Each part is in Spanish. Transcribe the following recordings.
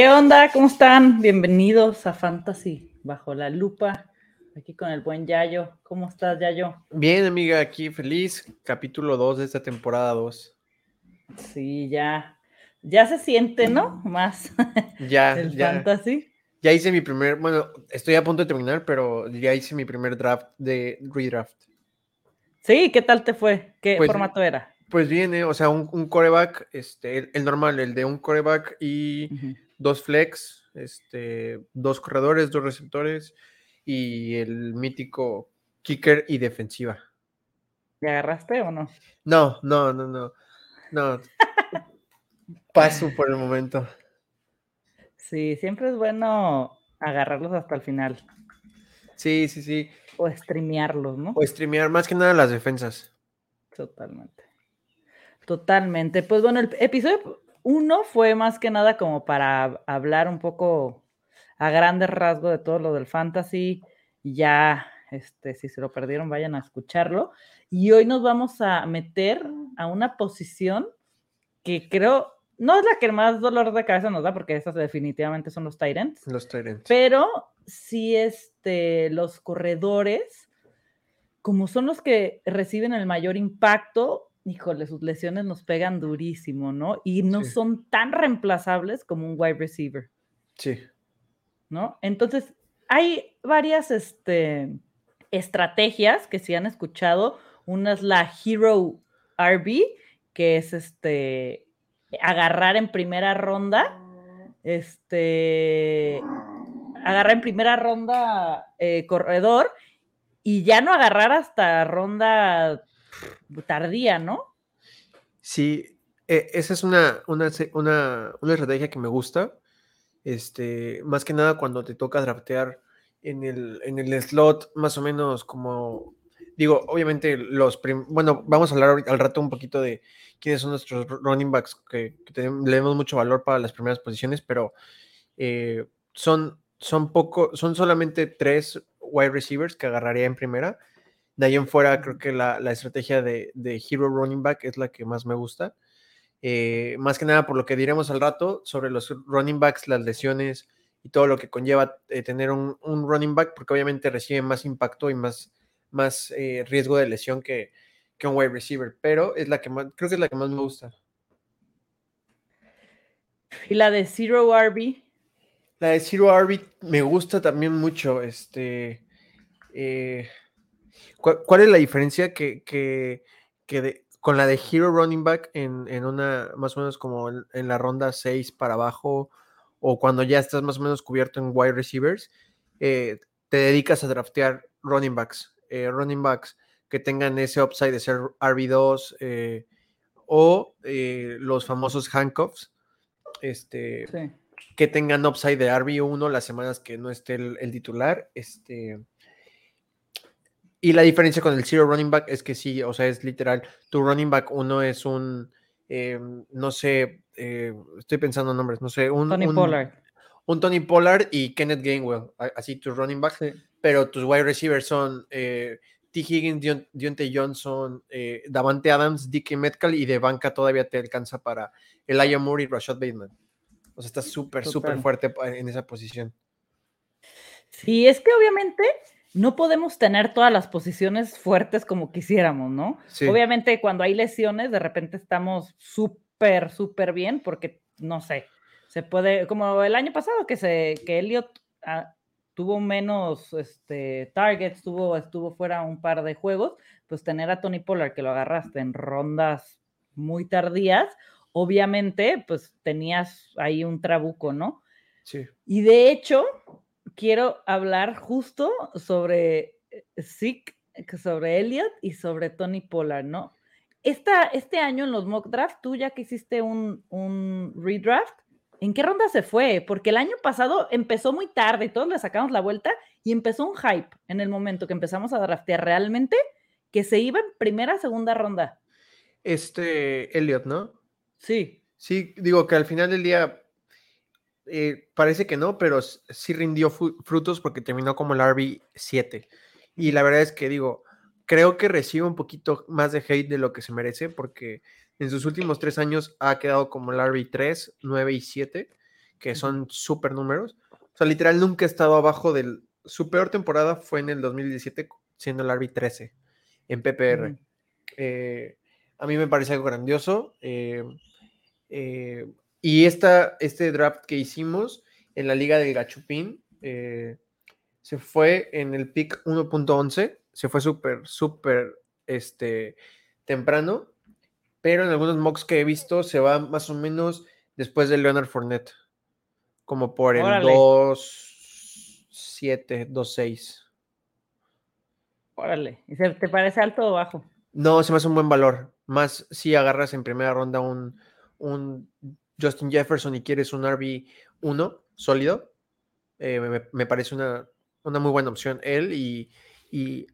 ¿Qué onda? ¿Cómo están? Bienvenidos a Fantasy Bajo la Lupa. Aquí con el buen Yayo. ¿Cómo estás, Yayo? Bien, amiga, aquí feliz. Capítulo 2 de esta temporada 2. Sí, ya. Ya se siente, ¿no? Más. Ya, el ya. Fantasy. Ya hice mi primer, bueno, estoy a punto de terminar, pero ya hice mi primer draft de redraft. Sí, ¿qué tal te fue? ¿Qué Pues- formato era? Pues viene, o sea, un, un coreback, este, el, el normal, el de un coreback y. dos flex, este, dos corredores, dos receptores y el mítico kicker y defensiva. ¿Ya agarraste o no? No, no, no, no, no. Paso por el momento. Sí, siempre es bueno agarrarlos hasta el final Sí, sí, sí. o streamearlos, ¿no? O streamear más que nada las defensas. Totalmente. Totalmente. Pues bueno, el episodio uno fue más que nada como para hablar un poco a grandes rasgos de todo lo del fantasy. Ya, este, si se lo perdieron, vayan a escucharlo. Y hoy nos vamos a meter a una posición que creo no es la que más dolor de cabeza nos da, porque esas definitivamente son los Tyrants. Los Tyrants. Pero sí, este, los corredores, como son los que reciben el mayor impacto, híjole, sus lesiones nos pegan durísimo, ¿no? Y no Sí. son tan reemplazables como un wide receiver, Sí. ¿no? Entonces, hay varias este, estrategias que si han escuchado. Una es la Hero RB, que es este agarrar en primera ronda, este, agarrar en primera ronda eh, corredor y ya no agarrar hasta ronda tardía, ¿no? Sí, e- esa es una, una, una, estrategia que me gusta. Este, más que nada cuando te toca draftear en el, en el slot, más o menos como, digo, obviamente los, prim- bueno, vamos a hablar al rato un poquito de quiénes son nuestros running backs que, le damos mucho valor para las primeras posiciones, pero eh, son, son poco, son solamente tres wide receivers que agarraría en primera. De ahí en fuera, creo que la, la estrategia de, de Hero Running Back es la que más me gusta. Eh, más que nada por lo que diremos al rato sobre los running backs, las lesiones y todo lo que conlleva eh, tener un, un running back, porque obviamente recibe más impacto y más, más eh, riesgo de lesión que, que un wide receiver, pero es la que más, creo que es la que más me gusta. Y la de Zero RB, La de Zero RB me gusta también mucho. Este, eh, ¿cuál, cuál es la diferencia que, que, que de- con la de Hero Running Back en, en una, más o menos como en, en la ronda 6 para abajo, o cuando ya estás más o menos cubierto en wide receivers, eh, te dedicas a draftear running backs, eh, running backs que tengan ese upside de ser RB2 eh, o los famosos handcuffs. Este, sí. que tengan upside de RB1 las semanas que no esté el, el titular. Este, y la diferencia con el Zero Running Back es que sí, o sea, es literal, tu running back uno es un, eh, no sé, eh, estoy pensando en nombres, no sé, un Tony un- Pollard. un Tony Pollard y Kenneth Gainwell, así tus running back, Sí. pero tus wide receivers son eh, T. Higgins, Deon- Deontay Johnson, eh, Davante Adams, Dickie Metcalf y de banca todavía te alcanza para Elijah Moore y Rashad Bateman. O sea, está súper, súper fuerte en esa posición. Sí, es que obviamente no podemos tener todas las posiciones fuertes como quisiéramos, ¿no? Sí. Obviamente cuando hay lesiones, de repente estamos súper, súper bien porque, no sé, se puede, como el año pasado que, se, que Elliot ah, tuvo menos este, targets, tuvo, estuvo fuera un par de juegos, pues tener a Tony Pollard que lo agarraste en rondas muy tardías, obviamente pues tenías ahí un trabuco, ¿no? Sí. Y de hecho, quiero hablar justo sobre eh, Zeke, que sobre Elliot y sobre Tony Pollard, ¿no? Esta, este año en los mock draft, tú ya que hiciste un, un redraft, ¿en qué ronda se fue? Porque el año pasado empezó muy tarde, todos le sacamos la vuelta y empezó un hype en el momento que empezamos a draftear realmente, que se iba en primera, segunda ronda. Este, Elliot, ¿no? Sí, Sí, digo que al final del día eh, parece que no, pero sí rindió frutos porque terminó como el RB7. Y la verdad es que digo, creo que recibe un poquito más de hate de lo que se merece porque en sus últimos tres años ha quedado como el RB3, 9 y 7, que son súper números. O sea, literal nunca he estado abajo del... Su peor temporada fue en el 2017 siendo el RB 13 en PPR. Eh, a mí me parece algo grandioso. Eh, eh, y esta, este draft que hicimos en la Liga del Gachupín se fue en el pick 1.11. Se fue súper, súper este, temprano. Pero en algunos mocks que he visto se va más o menos después de Leonard Fournette. Como por el 2.7, 2.6. Órale. ¿Y te parece alto o bajo? No, se me hace un buen valor. Más si agarras en primera ronda un, un Justin Jefferson y quieres un RB1 sólido, eh, me, parece una, una, muy buena opción. Él y,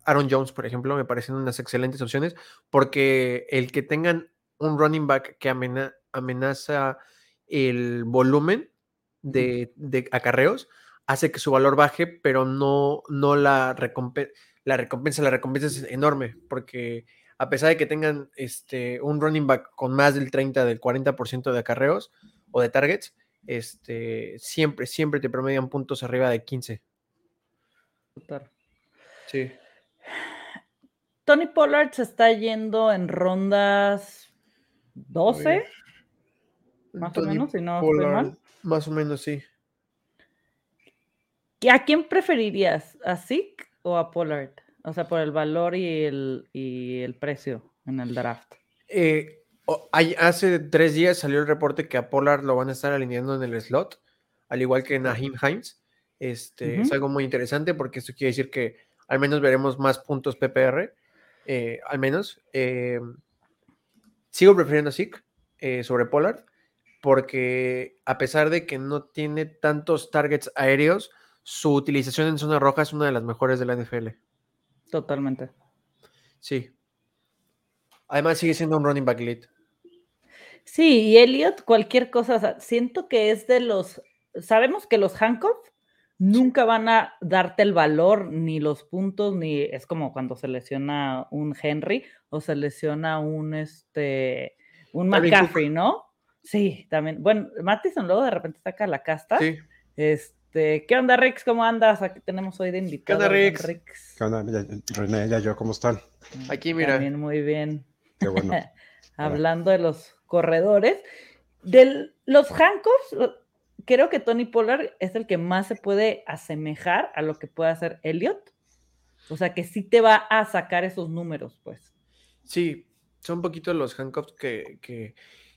Aaron Jones, por ejemplo, me parecen unas excelentes opciones porque el que tengan un running back que amenaza el volumen de, de, acarreos hace que su valor baje, pero no, no la recompensa la recompensa, la recompensa es enorme, porque a pesar de que tengan este, un running back con más del 30, del 40% de acarreos o de targets, este, siempre, siempre te promedian puntos arriba de 15. Sí. Tony Pollard se está yendo en rondas 12, más o menos, si no estoy mal. Más o menos, sí. ¿A quién preferirías? ¿A Zeke o a Pollard? O sea, por el valor y el, y el precio en el draft. Eh, hace tres días salió el reporte que a Pollard lo van a estar alineando en el slot, al igual que Nahim Hines. Este, Es algo muy interesante porque esto quiere decir que al menos veremos más puntos PPR, eh, al menos. Eh, sigo prefiriendo a Zeke sobre Pollard porque a pesar de que no tiene tantos targets aéreos, su utilización en zona roja es una de las mejores de la NFL. Totalmente. Sí. Además sigue siendo un running back elite. Sí, y Elliot, cualquier cosa, siento que es de los, sabemos que los Hancock nunca van a darte el valor, ni los puntos, ni es como cuando se lesiona un Henry o se lesiona un, este, un McCaffrey, ¿no? Sí, también. Bueno, Mattison luego de repente saca la casta. Sí. Este, ¿qué onda, Rix? ¿Cómo andas? Aquí tenemos hoy de invitado. ¿Qué onda, Rix? ¿Qué onda? René, ya yo, ¿cómo están? Aquí, mira. También muy bien. Qué bueno. Hablando de los corredores. De los Hancock, creo que Tony Pollard es el que más se puede asemejar a lo que puede hacer Elliot. O sea, que sí te va a sacar esos números, pues. Sí, son un poquito los Hancock que, que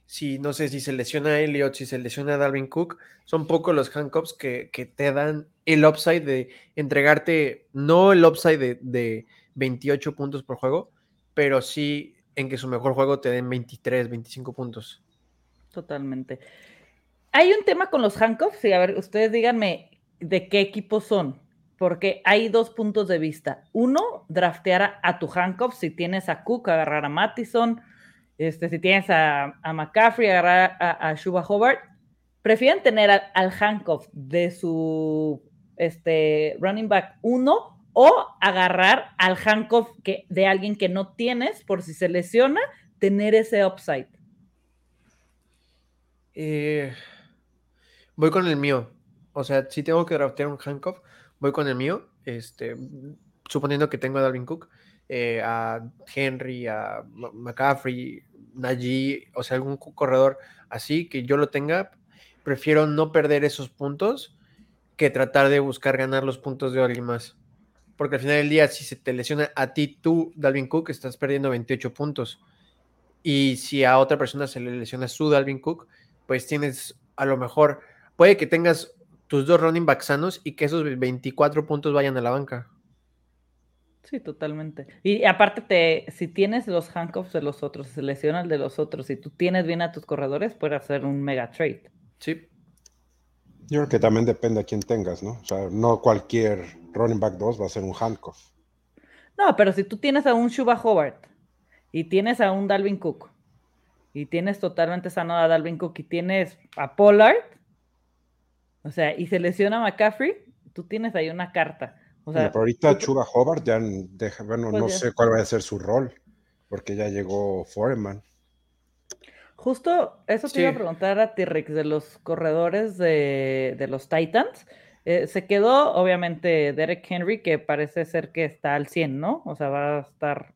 si no sé si se lesiona a Elliot, si se lesiona a Darwin Cook, son pocos los handcuffs que, que, te dan el upside de entregarte, no el upside de, de, 28 puntos por juego, pero sí en que su mejor juego te den 23, 25 puntos. Totalmente. Hay un tema con los handcuffs, y a ver, ustedes díganme de qué equipo son, porque hay dos puntos de vista. Uno, draftear a, tu handcuff si tienes a Cook, agarrar a Mattison, este, si tienes a, McCaffrey, agarrar a, a Shuba Hobart, prefieren tener al, Hancock de su este, running back 1 o agarrar al Hancock que, de alguien que no tienes por si se lesiona, tener ese upside. Eh, voy con el mío. O sea, si tengo que draftear un Hancock, voy con el mío. Este, suponiendo que tengo a Dalvin Cook, eh, a Henry, a McCaffrey, allí, o sea, algún corredor así que yo lo tenga, prefiero no perder esos puntos que tratar de buscar ganar los puntos de alguien más. Porque al final del día, si se te lesiona a ti, tú, Dalvin Cook, estás perdiendo 28 puntos. Y si a otra persona se le lesiona su Dalvin Cook, pues tienes a lo mejor, puede que tengas tus dos running backs sanos y que esos 24 puntos vayan a la banca. Sí, totalmente. Y aparte, te, si tienes los handcuffs de los otros, se lesiona el de los otros, y tú tienes bien a tus corredores, puedes hacer un mega trade. Sí. Yo creo que también depende a quién tengas, ¿no? O sea, no cualquier running back 2 va a ser un handcuff. No, pero si tú tienes a un Shuba Hobart y tienes a un Dalvin Cook y tienes totalmente sano a Dalvin Cook y tienes a Pollard, o sea, y se lesiona a McCaffrey, tú tienes ahí una carta pero ahorita Chuba Hobart ya deja, bueno, pues no sé cuál va a ser su rol, porque ya llegó Foreman. Justo eso te iba a preguntar a T-Rex de los corredores de, de los Titans. Eh, se quedó, obviamente, Derek Henry, que parece ser que está al 100, ¿no? O sea, va a estar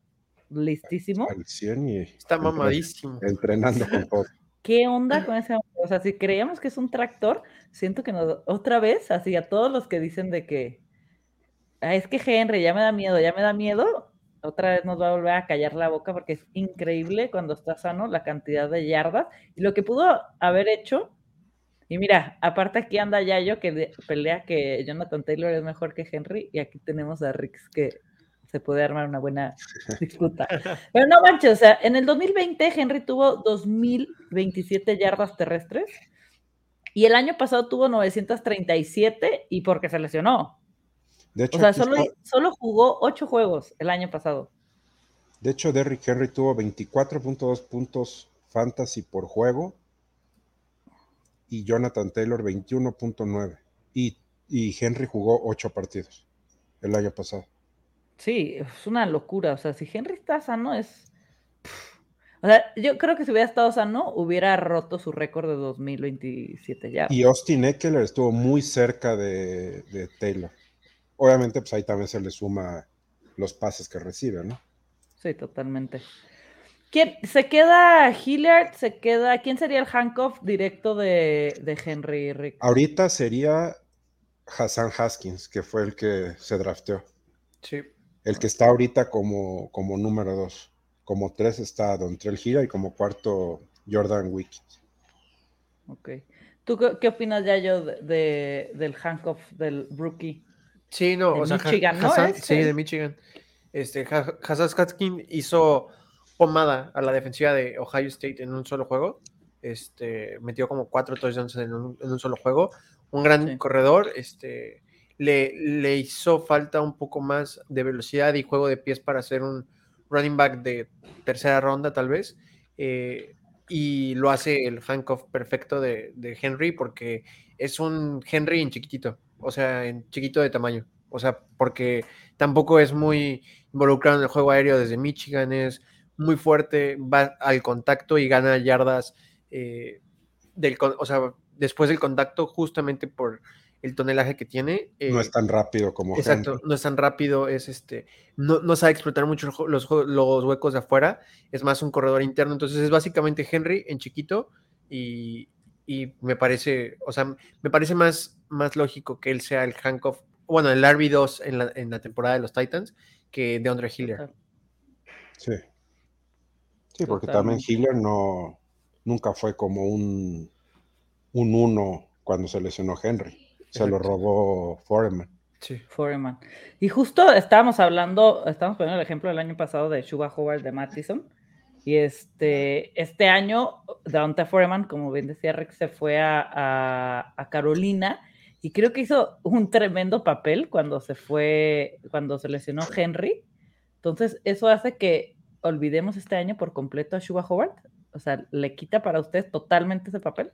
listísimo. Al 100 y está mamadísimo. Entrenando con todo. ¿Qué onda con ese hombre? O sea, si creíamos que es un tractor, siento que nos, otra vez, así a todos los que dicen de que ah, es que Henry ya me da miedo, ya me da miedo, otra vez nos va a volver a callar la boca porque es increíble cuando está sano la cantidad de yardas y lo que pudo haber hecho. Y mira, aparte aquí anda Yayo que pelea que Jonathan Taylor es mejor que Henry y aquí tenemos a Rix que se puede armar una buena disputa. Pero no manches, o sea, en el 2020 Henry tuvo 2027 yardas terrestres y el año pasado tuvo 937 y porque se lesionó. De hecho, o sea, solo, jugó ocho juegos el año pasado. De hecho, Derrick Henry tuvo 24.2 puntos fantasy por juego y Jonathan Taylor 21.9. Y, y Henry jugó ocho partidos el año pasado. Sí, es una locura. O sea, si Henry está sano, es. O sea, yo creo que si hubiera estado sano, hubiera roto su récord de 2027 ya. Y Austin Eckler estuvo muy cerca de, de Taylor. Obviamente, pues ahí también se le suma los pases que recibe, ¿no? Sí, totalmente. ¿Quién, ¿Se queda Hilliard? ¿Se queda? ¿Quién sería el handcuff directo de, de Henry Rick? Ahorita sería Hassan Haskins, que fue el que se drafteó. Sí. El que está ahorita como, como número dos. Como tres está Don Trell Hilliard y como cuarto Jordan Wickens. Ok. ¿Tú qué, opinas ya yo de, del handcuff del rookie? Sí, no, o sea, Michigan, ¿no? sí, de Michigan. Este, Hassan hizo pomada a la defensiva de Ohio State en un solo juego. Este, metió como cuatro touchdowns en un, en un solo juego. Un gran corredor. Este, le, le hizo falta un poco más de velocidad y juego de pies para ser un running back de tercera ronda, tal vez. Eh, y lo hace el handcuff perfecto de, de Henry porque es un Henry en chiquitito o sea, en chiquito de tamaño. O sea, porque tampoco es muy involucrado en el juego aéreo desde Michigan, es muy fuerte, va al contacto y gana yardas eh, del, o sea, después del contacto justamente por el tonelaje que tiene. no es tan rápido como Exacto, no es tan rápido, es este, no, no sabe explotar mucho los, los, huecos de afuera, es más un corredor interno, entonces es básicamente Henry en chiquito y, y me parece, o sea, me parece más, más lógico que él sea el handcuff, bueno, el RB2 en la, en la temporada de los Titans que de Andre Hiller. Sí. Sí, porque también Hiller no, nunca fue como un, un uno cuando se lesionó Henry. Se lo robó Foreman. Sí. Foreman. Y justo estábamos hablando, estábamos poniendo el ejemplo del año pasado de Shuba Howard de Mattison y este, este año, Dante Foreman, como bien decía Rex, se fue a, Carolina y creo que hizo un tremendo papel cuando se fue, cuando se lesionó Henry. Entonces, eso hace que olvidemos este año por completo a Shuba Howard. O sea, ¿le quita para usted totalmente ese papel?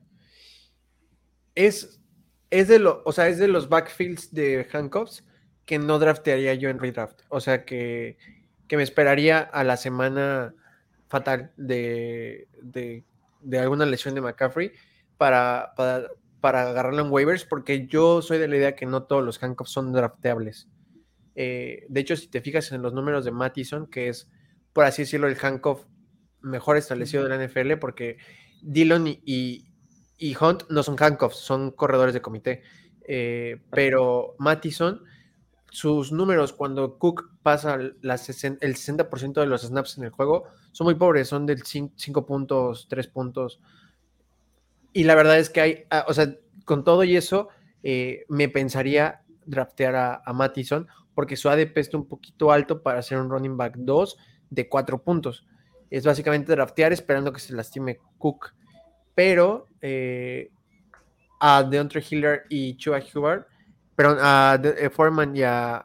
Es, es, de, lo, o sea, es de los backfields de handcuffs que no draftearía yo en redraft. O sea, que, que me esperaría a la semana fatal de, de, alguna lesión de McCaffrey para, para, agarrarlo en waivers, porque yo soy de la idea que no todos los handcuffs son drafteables. Eh, de hecho, si te fijas en los números de Mattison, que es, por así decirlo, el handcuff mejor establecido de la NFL, porque Dillon y, y, Hunt no son handcuffs, son corredores de comité. Eh, pero Mattison sus números cuando Cook pasa el 60% de los snaps en el juego son muy pobres, son del 5 puntos, 3 puntos. Y la verdad es que hay, ah, o sea, con todo y eso, eh, me pensaría draftear a, a Mattison porque su ADP está un poquito alto para hacer un running back 2 de 4 puntos. Es básicamente draftear esperando que se lastime Cook. Pero eh, a Deontay Hiller y Chua Hubbard pero a uh, Foreman y a,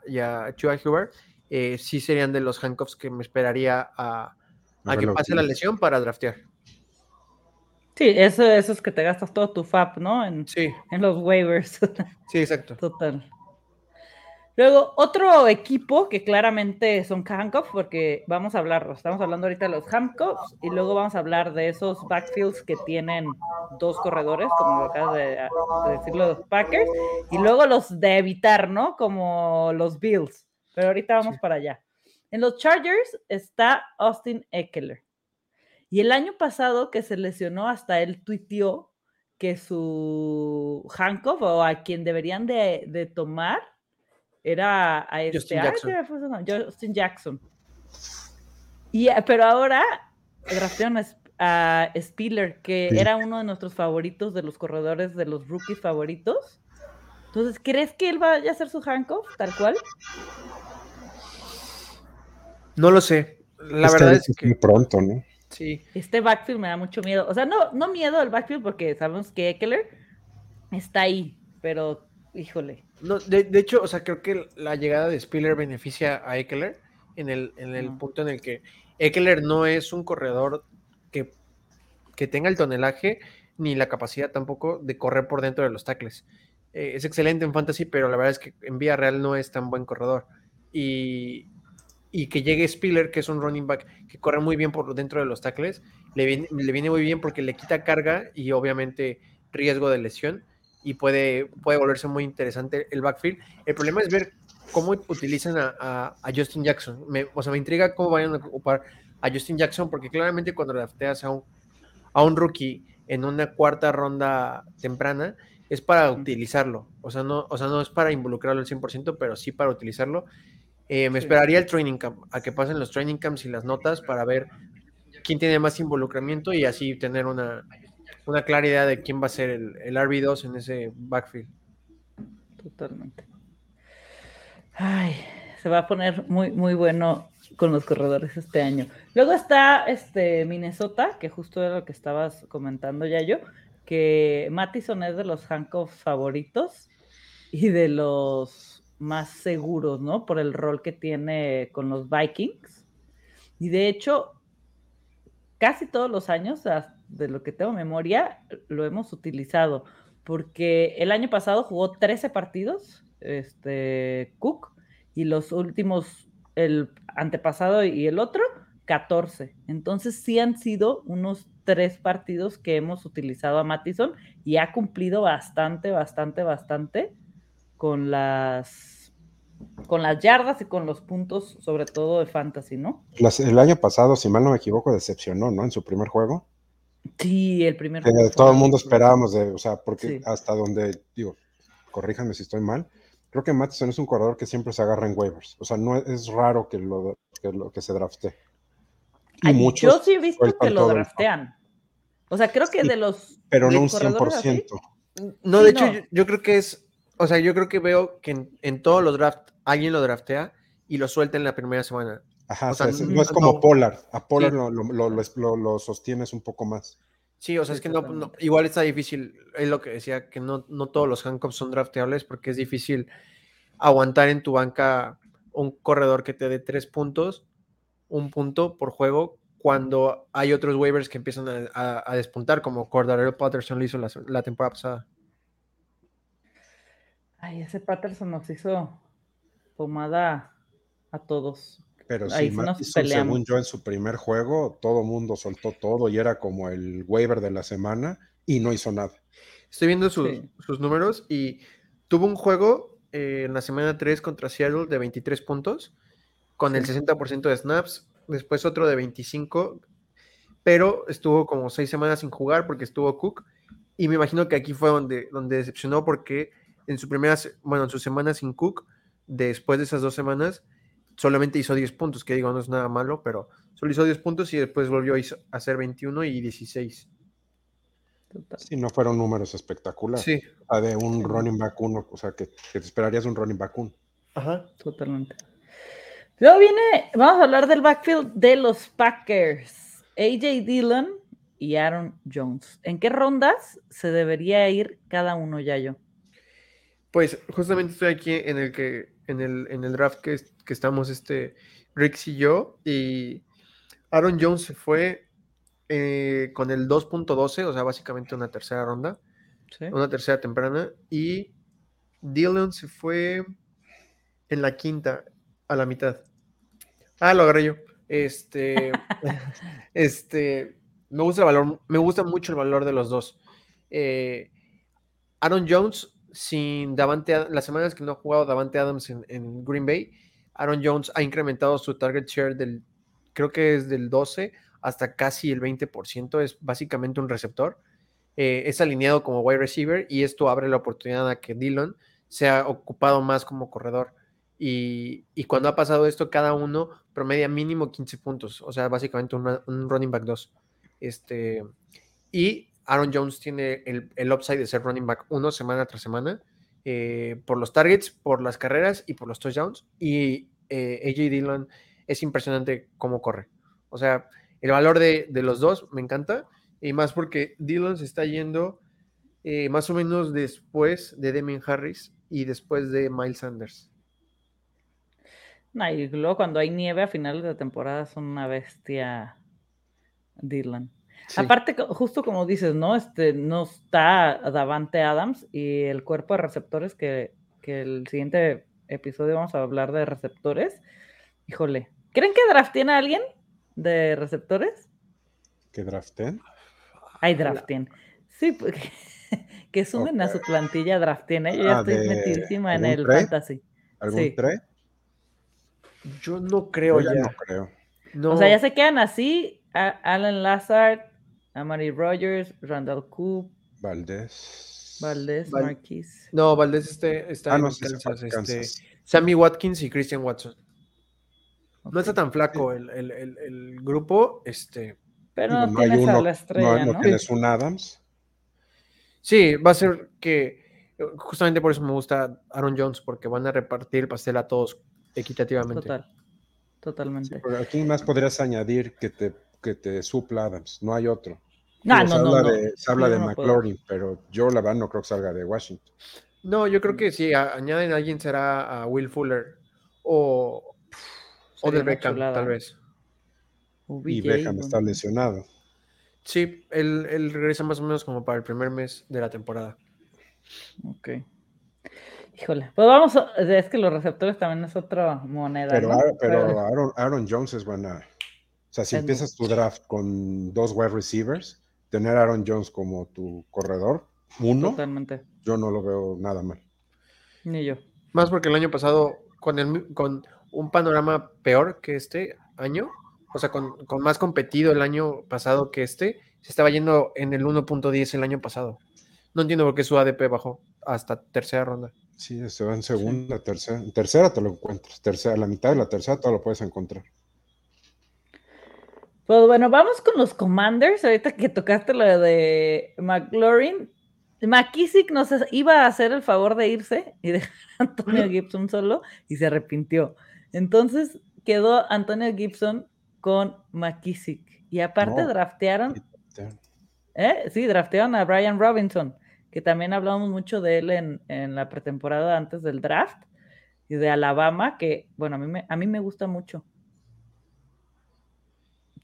Chua Huber eh, sí serían de los handcuffs que me esperaría a, que pase la lesión para draftear. Sí, eso, eso es que te gastas todo tu FAP, ¿no? En, sí. en los waivers. Sí, exacto. Total. Luego, otro equipo que claramente son handcuffs, porque vamos a hablar, estamos hablando ahorita de los handcuffs y luego vamos a hablar de esos backfields que tienen dos corredores, como lo acabas de, decir los Packers, y luego los de evitar, ¿no? Como los Bills. Pero ahorita vamos para allá. En los Chargers está Austin Eckler. Y el año pasado que se lesionó, hasta él tuiteó que su handcuff o a quien deberían de, de tomar era a este Justin Jackson. Justin Jackson. Y, eh, pero ahora draftearon a, Spiller, que era uno de nuestros favoritos, de los corredores, de los rookies favoritos. Entonces, ¿crees que él vaya a hacer su handcuff tal cual? No lo sé. La verdad es que muy pronto, ¿no? Sí. Este backfield me da mucho miedo. O sea, no, no miedo al backfield porque sabemos que Eckler está ahí, pero híjole. No, de, hecho, o sea, creo que la llegada de Spiller beneficia a Eckler en el, en el punto en el que Eckler no es un corredor que, que, tenga el tonelaje ni la capacidad tampoco de correr por dentro de los tackles. Eh, es excelente en fantasy, pero la verdad es que en vía real no es tan buen corredor. Y, y que llegue Spiller, que es un running back que corre muy bien por dentro de los tackles, le viene, le viene muy bien porque le quita carga y obviamente riesgo de lesión y puede, puede volverse muy interesante el backfield. El problema es ver cómo utilizan a, Justin Jackson. Me, o sea, me intriga cómo vayan a ocupar a Justin Jackson, porque claramente cuando drafteas a un, a un rookie en una cuarta ronda temprana, es para utilizarlo. O sea, no, o sea, no es para involucrarlo al 100%, pero sí para utilizarlo. Eh, me esperaría el training camp, a que pasen los training camps y las notas para ver quién tiene más involucramiento y así tener una, una clara idea de quién va a ser el, el RB2 en ese backfield. Totalmente. Ay, se va a poner muy, muy bueno con los corredores este año. Luego está este Minnesota, que justo era lo que estabas comentando ya yo, que Mattison es de los handcuffs favoritos y de los más seguros, ¿no? Por el rol que tiene con los Vikings. Y de hecho, casi todos los años, de lo que tengo memoria, lo hemos utilizado, porque el año pasado jugó 13 partidos, este, Cook, y los últimos, el antepasado y el otro, 14. Entonces sí han sido unos tres partidos que hemos utilizado a Mattison y ha cumplido bastante, bastante, bastante con las con las yardas y con los puntos, sobre todo de fantasy, ¿no? el año pasado, si mal no me equivoco, decepcionó, ¿no? En su primer juego. Sí, el primer todo el mundo esperábamos de, o sea, porque hasta donde, digo, corríjanme si estoy mal, creo que Matheson es un corredor que siempre se agarra en waivers. O sea, no es raro que lo que, lo, que se drafte. Y muchos yo sí he visto que lo draftean. O sea, creo que de los. Pero no un 100%. No, de hecho, Yo, creo que es. O sea, yo creo que veo que en, todos los drafts alguien lo draftea y lo suelta en la primera semana. Ajá, no, es como Polar. A Polar lo, lo, sostienes un poco más. Sí, o sea, es que no, igual está difícil, es lo que decía, que no, no todos los handcuffs son drafteables porque es difícil aguantar en tu banca un corredor que te dé tres puntos, un punto por juego, cuando hay otros waivers que empiezan a, despuntar, como Cordarero Patterson lo hizo la, la temporada pasada. Ay, ese Patterson nos hizo pomada a todos. Pero si según yo, en su primer juego, todo mundo soltó todo y era como el waiver de la semana y no hizo nada. Estoy viendo sus números y tuvo un juego eh, en la semana 3 contra Seattle de 23 puntos, con el 60% de snaps, después otro de 25, pero estuvo como 6 semanas sin jugar porque estuvo Cook. Y me imagino que aquí fue donde, donde decepcionó porque en su primera, bueno, en su semana sin Cook, después de esas dos semanas, solamente hizo 10 puntos, que digo, no es nada malo, pero solo hizo 10 puntos y después volvió a hacer 21 y 16. Sí, no fueron números espectaculares. Sí. de un running back uno, o sea, que, te esperarías un running back uno. Ajá. Totalmente. Luego viene, vamos a hablar del backfield de los Packers. AJ Dillon y Aaron Jones. ¿En qué rondas se debería ir cada uno, ya yo? Pues justamente estoy aquí en el que en el, en el draft que, que estamos este Rix y yo y Aaron Jones se fue eh, con el 2.12, o sea, básicamente una tercera ronda, una tercera temprana y Dylan se fue en la quinta, a la mitad. Ah, lo agarré yo. Este, este, me gusta el valor, me gusta mucho el valor de los dos. Eh, Aaron Jones, sin Davante, las semanas que no ha jugado Davante Adams en, Green Bay, Aaron Jones ha incrementado su target share del, creo que es del 12 hasta casi el 20%, es básicamente un receptor. Eh, es alineado como wide receiver y esto abre la oportunidad a que Dillon sea ocupado más como corredor. Y, cuando ha pasado esto, cada uno promedia mínimo 15 puntos, o sea, básicamente un running back 2. Este, y Aaron Jones tiene el, upside de ser running back 1 semana tras semana, eh, por los targets, por las carreras y por los touchdowns. Y eh, AJ Dillon es impresionante cómo corre. O sea, el valor de, los dos me encanta, y más porque Dillon se está yendo eh, más o menos después de Demian Harris y después de Miles Sanders y luego cuando hay nieve a finales de temporada son una bestia Dylan. Aparte, justo como dices, ¿no? Este, no está Davante Adams y el cuerpo de receptores que, el siguiente episodio vamos a hablar de receptores. Híjole, ¿creen que draften a alguien de receptores? ¿Que draften? Hay draften. Sí, porque, que sumen a su plantilla draften. ¿eh? Yo ya ah, estoy metidísima en el fantasy. ¿Algún sí. Yo no creo ya. No creo. O sea, ya se quedan así. Alan Lazard, Amari Rogers, Randall Coop. Valdés. Valdés, Marquis. No, Valdés este, está ah, en este, Sammy Watkins y Christian Watson. No está tan flaco el, el, el, grupo, este. Pero no, no tienes a la estrella, no, tienes un Adams. Sí, va a ser que justamente por eso me gusta Aaron Jones, porque van a repartir el pastel a todos equitativamente. Total, totalmente. aquí más podrías añadir que te, que te supla Adams, no hay otro. No, no, se, habla no, de, se habla de McLaurin, pero yo la verdad no creo que salga de Washington. No, yo creo que si añaden a alguien será a Will Fuller o, o del Beckham, tal vez. y Beckham está lesionado. Sí, él, él regresa más o menos como para el primer mes de la temporada. Ok. Híjole, pues vamos, a, es que los receptores también es otra moneda. Pero, pero, Aaron, Jones es buena. O sea, si empiezas tu draft con dos wide receivers, tener a Aaron Jones como tu corredor, uno, Totalmente. yo no lo veo nada mal. Ni yo. Más porque el año pasado, con, el, con un panorama peor que este año, o sea, con, con más competido el año pasado que este, se estaba yendo en el 1.10 el año pasado. No entiendo por qué su ADP bajó hasta tercera ronda. Sí, se va en segunda, tercera. En tercera te lo encuentras. Tercera, la mitad de la tercera todo lo puedes encontrar. Pues bueno, vamos con los Commanders. Ahorita que tocaste lo de McLaurin, McKissick nos iba a hacer el favor de irse y dejar a Antonio Gibson solo y se arrepintió. Entonces quedó Antonio Gibson con McKissick. Y aparte draftearon. ¿eh? Sí, draftearon a Brian Robinson que también hablamos mucho de él en, la pretemporada antes del draft, y de Alabama, que, bueno, a mí me, a mí me gusta mucho.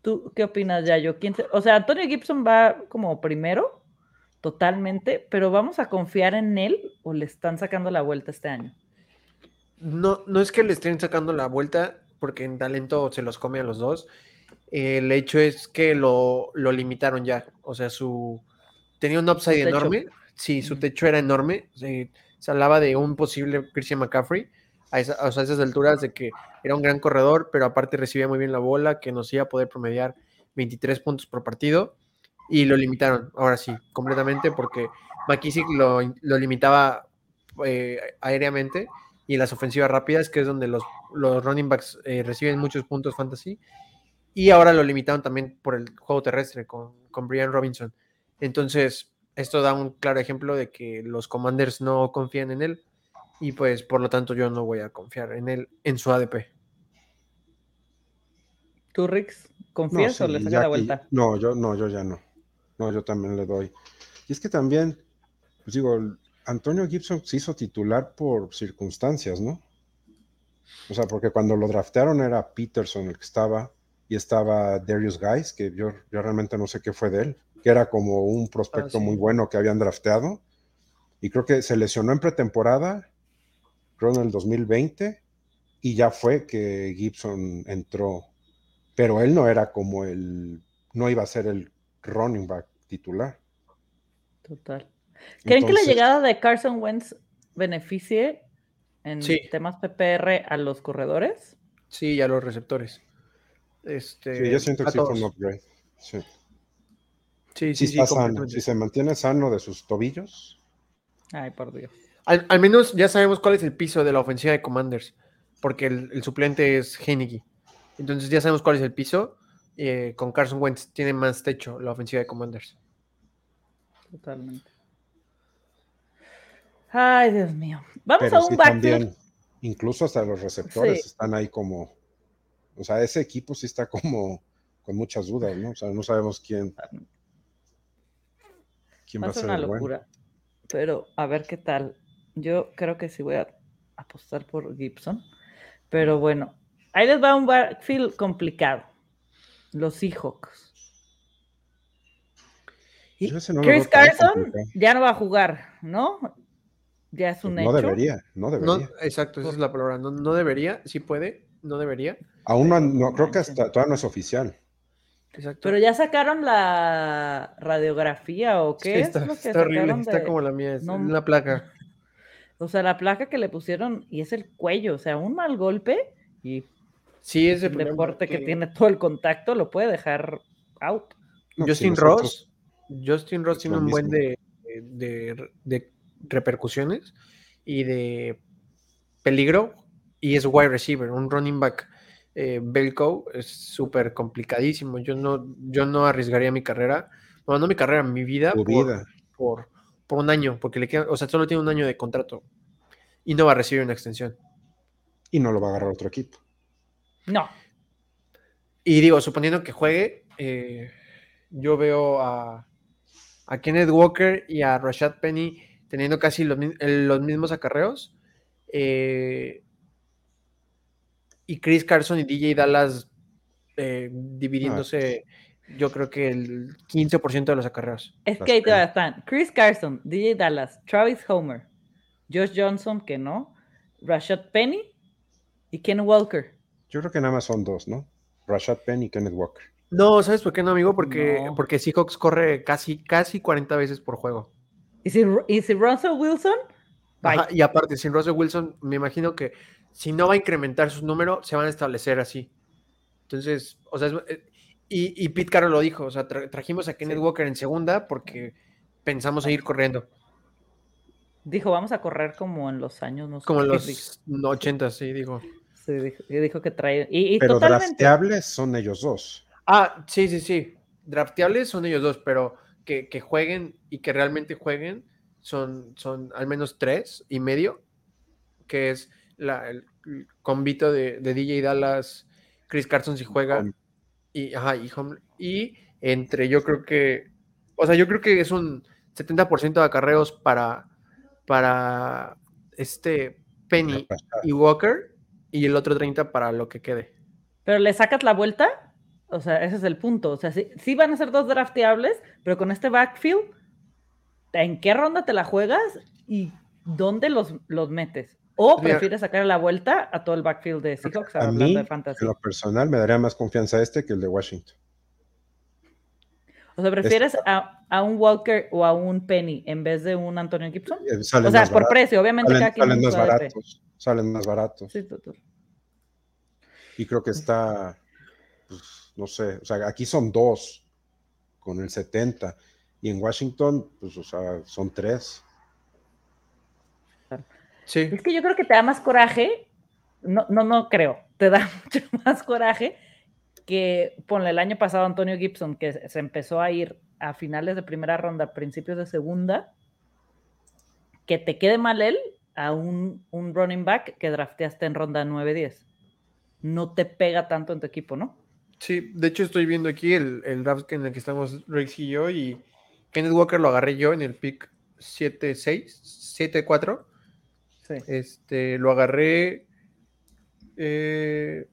¿Tú qué opinas, Yayo? ¿Quién o sea, Antonio Gibson va como primero, totalmente, pero ¿vamos a confiar en él o le están sacando la vuelta este año? No, no es que le estén sacando la vuelta, porque en talento se los come a los dos. El hecho es que lo, lo limitaron ya. O sea, su tenía un upside enorme Sí, su techo era enorme. Se, hablaba de un posible Christian McCaffrey a, esas alturas de que era un gran corredor, pero aparte recibía muy bien la bola, que nos iba a poder promediar 23 puntos por partido y lo limitaron, ahora sí, completamente, porque McKissick lo, limitaba eh, aéreamente y las ofensivas rápidas, que es donde los, los running backs eh, reciben muchos puntos fantasy, y ahora lo limitaron también por el juego terrestre con, con Brian Robinson. Entonces, esto da un claro ejemplo de que los commanders no confían en él y pues por lo tanto yo no voy a confiar en él en su ADP. ¿Tú, Rix, confías o le saca la vuelta? No, yo no, yo ya no. No, yo también le doy. Y es que también, pues digo, Antonio Gibson se hizo titular por circunstancias, ¿no? O sea, porque cuando lo draftearon era Peterson el que estaba y estaba Darius Guys, que yo, yo realmente no sé qué fue de él que era como un prospecto ah, muy bueno que habían drafteado. Y creo que se lesionó en pretemporada, creo en el 2020, y ya fue que Gibson entró, pero él no era como el, no iba a ser el running back titular. Total. ¿Creen que la llegada de Carson Wentz beneficie en temas PPR a los corredores? Sí, y a los receptores. Este, sí, yo siento que sí fue un upgrade. Sí. Sí, sí, sí, Si se mantiene sano de sus tobillos. Ay, por Dios. Al, menos ya sabemos cuál es el piso de la ofensiva de Commanders, porque el, suplente es Henneke. Entonces ya sabemos cuál es el piso. Eh, con Carson Wentz tiene más techo la ofensiva de Commanders. Totalmente. Ay, Dios mío. Vamos a un backfield. incluso hasta los receptores están ahí como. O sea, ese equipo sí está como con muchas dudas, ¿no? O sea, no sabemos quién. quién va, a ser una locura. Pero a ver qué tal. Yo creo que sí voy a apostar por Gibson. Pero bueno, ahí les va un backfield complicado. Los Seahawks. Chris Carson ya no va a jugar, ¿no? Ya es un no hecho. Debería, no debería, exacto, esa es la palabra. No, debería, sí puede, no debería. Aún no, creo que hasta todavía no es oficial. Exacto. Pero ya sacaron la radiografía o qué está, horrible, está como la mía, es la placa. O sea, la placa que le pusieron y es el cuello, o sea, un mal golpe y sí, ese el deporte que... tiene todo el contacto lo puede dejar out. Justin Ross, Justin Ross tiene un buen de, de repercusiones y de peligro y es wide receiver, un running back eh, Belco es súper complicadísimo. Yo no, yo no arriesgaría mi carrera, no mi carrera, mi vida, por, vida. Por, un año, porque le queda, o sea, solo tiene un año de contrato y no va a recibir una extensión. Y no lo va a agarrar otro equipo. No. Y digo, suponiendo que juegue, eh, yo veo a, a Kenneth Walker y a Rashad Penny teniendo casi los, mismos acarreos. Eh, y Chris Carson y DJ Dallas eh, dividiéndose, ah. Yo creo que el 15% de los acarreos. Es que ahí te están Chris Carson, DJ Dallas, Travis Homer, Josh Johnson, que no, Rashad Penny y Ken Walker. Yo creo que nada más son dos, ¿no? Rashad Penny y Kenneth Walker. No, ¿sabes por qué no, amigo? Porque, porque Seahawks corre casi, casi 40 veces por juego. ¿Y si, Russell Wilson? y aparte, sin Russell Wilson, me imagino que si no va a incrementar sus números, se van a establecer así. Entonces, o sea, eh, y, Pete Carroll lo dijo, o sea, trajimos a Kenneth Walker en segunda porque pensamos seguir corriendo. Dijo, vamos a correr como en los años, no Como en los 80, sí, dijo. Sí, dijo, que trae. Y, pero drafteables son ellos dos. Ah, sí, sí, sí. Drafteables son ellos dos, pero que, jueguen y que realmente jueguen son, son al menos tres y medio, que es la, el convito de, DJ Dallas, Chris Carson si juega, y, ajá, y, entre yo creo que, o sea, yo creo que es un 70% de acarreos para, para este Penny y Walker, y el otro 30 para lo que quede. ¿Pero le sacas la vuelta? O sea, ese es el punto. O sea, sí, van a ser dos drafteables, pero con este backfield, ¿en qué ronda te la juegas y dónde los, los metes? ¿O prefieres sacar la vuelta a todo el backfield de Seahawks a mí, de fantasy? En lo personal, me daría más confianza este que el de Washington. O sea, ¿prefieres a, un Walker o a un Penny en vez de un Antonio Gibson? Eh, o sea, por precio, obviamente salen, salen más baratos. Salen más baratos. Sí, total. Y creo que está, pues, no sé, o sea, aquí son dos con el 70 y en Washington, pues, o sea, son tres. Sí. Es que yo creo que te da más coraje, no, no, no creo, te da mucho más coraje que, ponle, el año pasado Antonio Gibson, que se empezó a ir a finales de primera ronda, principios de segunda, que te quede mal él a un, un running back que drafteaste en ronda 9-10. No te pega tanto en tu equipo, ¿no? Sí, de hecho estoy viendo aquí el, el draft en el que estamos Rex y yo y Kenneth Walker lo agarré yo en el pick 7-6, 7-4. Sí. Este, lo agarré eh,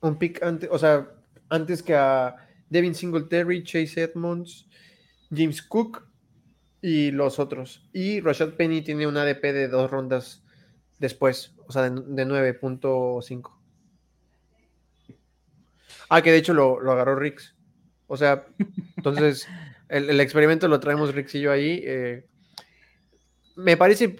un pick antes, o sea, antes que a Devin Singletary, Chase Edmonds, James Cook y los otros. Y Rashad Penny tiene un ADP de dos rondas después, o sea, de, de 9.5. Ah, que de hecho lo, lo agarró Rix. O sea, entonces el, el experimento lo traemos Rix y yo ahí. eh, me parece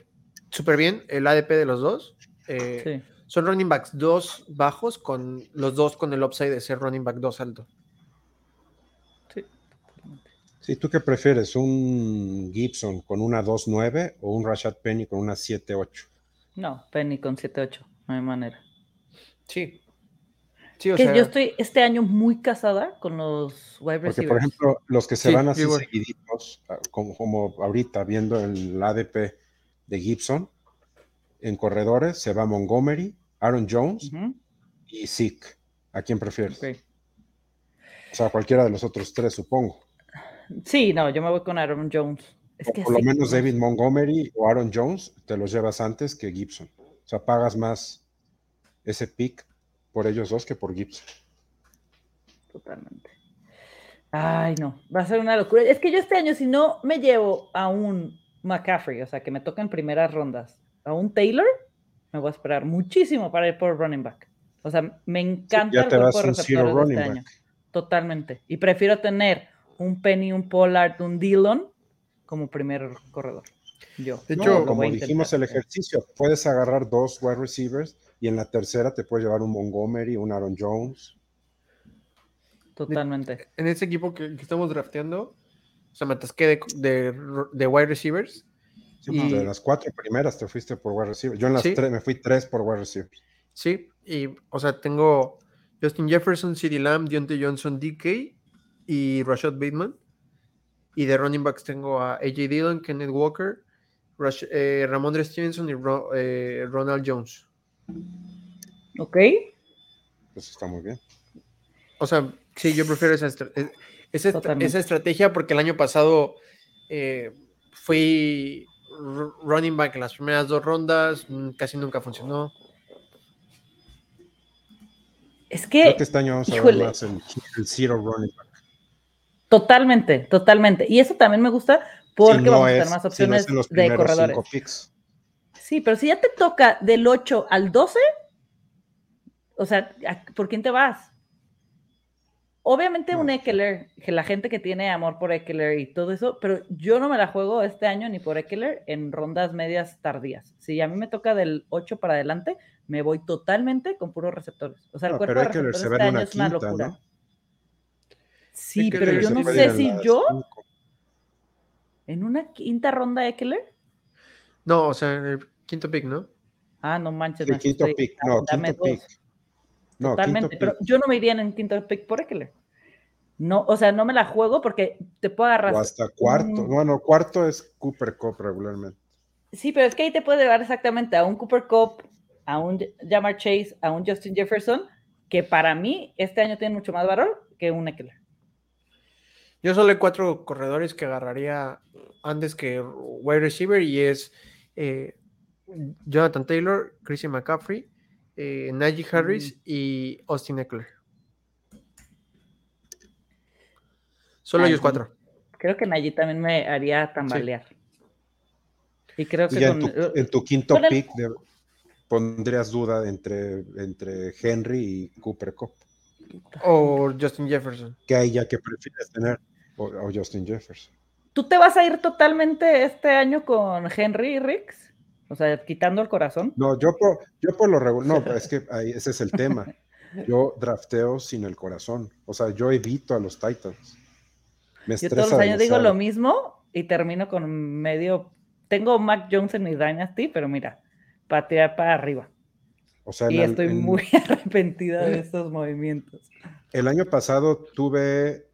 súper bien el ADP de los dos. eh, Sí. Son running backs dos bajos, con los dos con el upside de ser running back dos alto. Sí. Sí, ¿tú qué prefieres? ¿Un Gibson con una 2.9 o un Rashad Penny con una 7.8? No, Penny con 7-8, no hay manera. Sí. Sí, o que sea, yo estoy este año muy casada con los wide Porque, receivers. por ejemplo, los que se Sí, van así igual. seguiditos, ah, como, como ahorita viendo el ADP de Gibson, en corredores se va Montgomery, Aaron Jones y Zeke. ¿A quién prefieres? O sea, cualquiera de los otros tres, supongo. Sí, no, yo me voy con Aaron Jones. Es O que por lo menos no David. Montgomery o Aaron Jones te los llevas antes que Gibson. O sea, pagas más ese pick por ellos dos que por Gibson. Totalmente. Ay, no, va a ser una locura. Es que yo este año, si no me llevo a un McCaffrey, o sea, que me toca en primeras rondas, a un Taylor, me voy a esperar muchísimo para ir por running back. O sea, me encanta ya el te cuerpo vas receptores de running este año. back. Totalmente. Y prefiero tener un Penny, un Pollard, un Dillon como primer corredor. Yo. De hecho, como dijimos el ejercicio, puedes agarrar dos wide receivers y en la tercera te puedes llevar un Montgomery, un Aaron Jones. Totalmente. en ese equipo que, que estamos drafteando, o sea, me atasqué de, de, de wide receivers. Sí, pues, Y- De las cuatro primeras te fuiste por wide receiver. Yo en las Sí. tres me fui tres por wide receiver. Sí, y, o sea, tengo Justin Jefferson, CeeDee Lamb, Deontay Johnson, DK y Rashad Bateman. Y de running backs tengo a AJ Dillon, Kenneth Walker, Rash- eh, Ramondre Stevenson y Ro- eh, Ronald Jones. ¿Ok? Pues está muy bien. O sea, sí, yo prefiero esa, estra- eh, esa, estrategia porque el año pasado eh, fui running back en las primeras dos rondas, mm, casi nunca funcionó. Es Creo que que este año vamos a ver más el, el zero running back. totalmente, totalmente. Y eso también me gusta porque Si no vamos a tener más si no opciones de corredores. cinco picks. Sí, pero si ya te toca del 8 al 12, o sea, ¿a- ¿por quién te vas? Obviamente un. Eckler, que la gente que tiene amor por Eckler y todo eso, pero yo no me la juego este año ni por Eckler en rondas medias tardías. Si a mí me toca del 8 para adelante, me voy totalmente con puros receptores. O sea, el No, cuerpo de receptores se este año una es una quinta, locura. ¿no? Sí, pero yo no sé si yo cinco. en una quinta ronda Eckler. No, o sea, en el quinto pick, ¿no? Ah, no manches. Nacho, quinto estoy- pick. No, dame quinto dos. pick. No, Totalmente, quinto pero pick. yo no me iría en el quinto pick por Eckler. No, o sea, no me la juego porque te puedo agarrar. O hasta cuarto. Bueno, cuarto es Cooper Cup regularmente. Sí, pero es que ahí te puede llevar exactamente a un Cooper Cup, a un Jamar Chase, a un Justin Jefferson, que para mí este año tiene mucho más valor que un Eckler. Yo solo hay cuatro corredores que agarraría antes que wide receiver y es eh, Jonathan Taylor, Christian McCaffrey, eh, Najee Harris y Austin Eckler. Solo Ay, ellos cuatro. Creo que Najee también me haría tambalear. Y creo que Y en con- tu, en tu quinto el- pick de- pondrías duda entre, entre Henry y Cooper Cup. O Justin Jefferson. ¿Qué hay ya que prefieres tener? O, o Justin Jefferson. ¿Tú te vas a ir totalmente este año con Henry y Ricks? O sea, quitando el corazón. No, yo por, yo por lo regular, no, pero es que ahí, ese es el tema. Yo drafteo sin el corazón. O sea, yo evito a los Titans. Me Yo todos los años digo lo mismo y termino con medio. Tengo Mac Jones en mi Dynasty, pero mira, para tirar para arriba. O sea, Y el- estoy en- muy arrepentida de estos movimientos. el año pasado tuve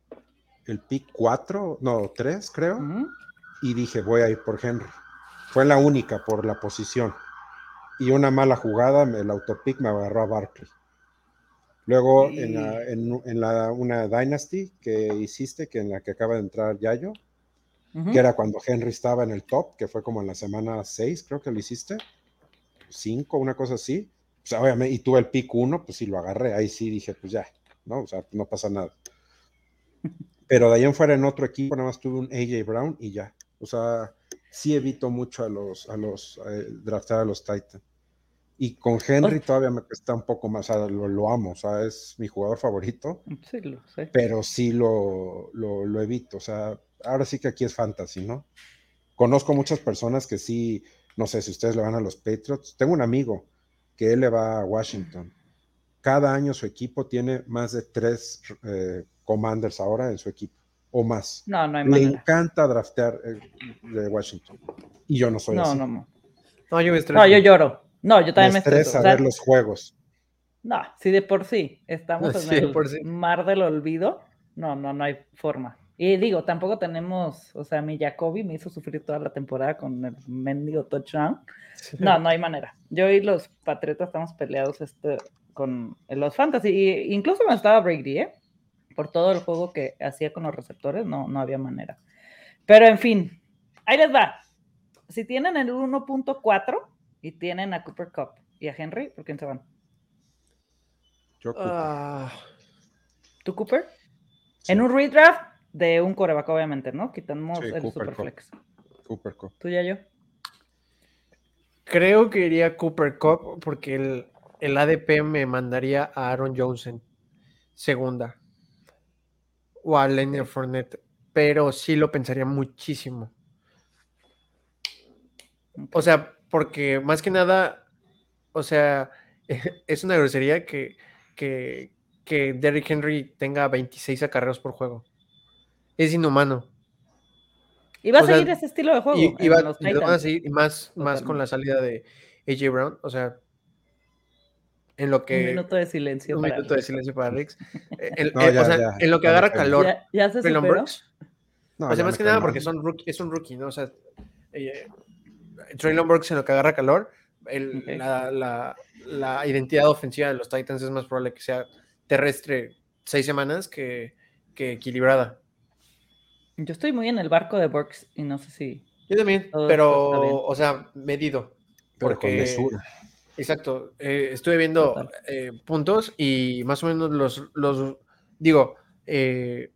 el pick 4, no, 3 creo, y dije, voy a ir por Henry. Fue la única por la posición. Y una mala jugada, el autopick me agarró a Barkley. Luego, en, la, en- en la- una Dynasty que hiciste, que en la que acaba de entrar Yayo, Ujú. que era cuando Henry estaba en el top, que fue como en la semana 6, creo que lo hiciste, 5, una cosa así. O sea, obviamente, y tuve el pick 1, pues sí lo agarré, ahí sí dije, pues ya, ¿no? O sea, no pasa nada. Pero de ahí en fuera en otro equipo, nada más tuve un AJ Brown y ya. O sea, sí evito mucho a los, a los, eh, a los Titans. Y con Henry todavía me cuesta un poco más, o sea, lo, lo amo, o sea, es mi jugador favorito. Sí, lo sé. Pero sí lo, lo, lo, evito, o sea, ahora sí que aquí es fantasy, ¿no? Conozco muchas personas que sí, no sé si ustedes le van a los Patriots. Tengo un amigo que él le va a Washington. Cada año su equipo tiene más de tres eh, commanders ahora en su equipo, o más. No, no hay Le manera. encanta draftear eh, de Washington. Y yo no soy No, así. no, no. No, yo me estreso. No, yo lloro. No, yo también me, me estresa estreso. o sea, ver los juegos. No, si de por sí estamos en Sí, el por sí. mar del olvido, no, no, no hay forma. Y digo, tampoco tenemos, o sea, mi Jacoby me hizo sufrir toda la temporada con el mendigo touchdown. No, no hay manera. Yo y los Patriotas estamos peleados este, con los Fantasy. Incluso cuando estaba Brady, ¿eh? Por todo el juego que hacía con los receptores, no, no había manera. Pero en fin, ahí les va. Si tienen el 1.4 y tienen a Cooper Cup y a Henry, ¿por quién se van? Yo ocupo. Ah, ¿Tú, Cooper? Sí, En un redraft de un coreback, obviamente, ¿no? Quitamos Sí, el Cooper Cup. Superflex. Cooper Cup. ¿Tú ya yo? creo que iría Cooper Cup porque el, el ADP me mandaría a Aaron Jones en segunda o a Leonard Fournette, pero sí lo pensaría muchísimo. O sea, porque más que nada, o sea, es una grosería que, que, que Derrick Henry tenga 26 acarreos por juego. Es inhumano. Y va a sea, seguir ese estilo de juego. Y, va- y seguir, y más, más con la salida de AJ Brown. O sea, en lo que. Un minuto de silencio. un para minuto de Rick. silencio para Rix. Eh, el- No, eh, ya, o sea, ya, en lo que agarra calor. ¿Ya, ya se superó? No, o sea, más que nada porque son rookie, es un rookie, ¿no? O sea, eh, Traylon Burks en lo que agarra calor, el- la, la- la identidad ofensiva de los Titans es más probable que sea terrestre seis semanas que, que equilibrada. Yo estoy muy en el barco de Burks y no sé si. Yo también, pero, o sea, medido. Pero con porque- mesura. Exacto. eh, estuve viendo eh, puntos y más o menos los, los digo, eh,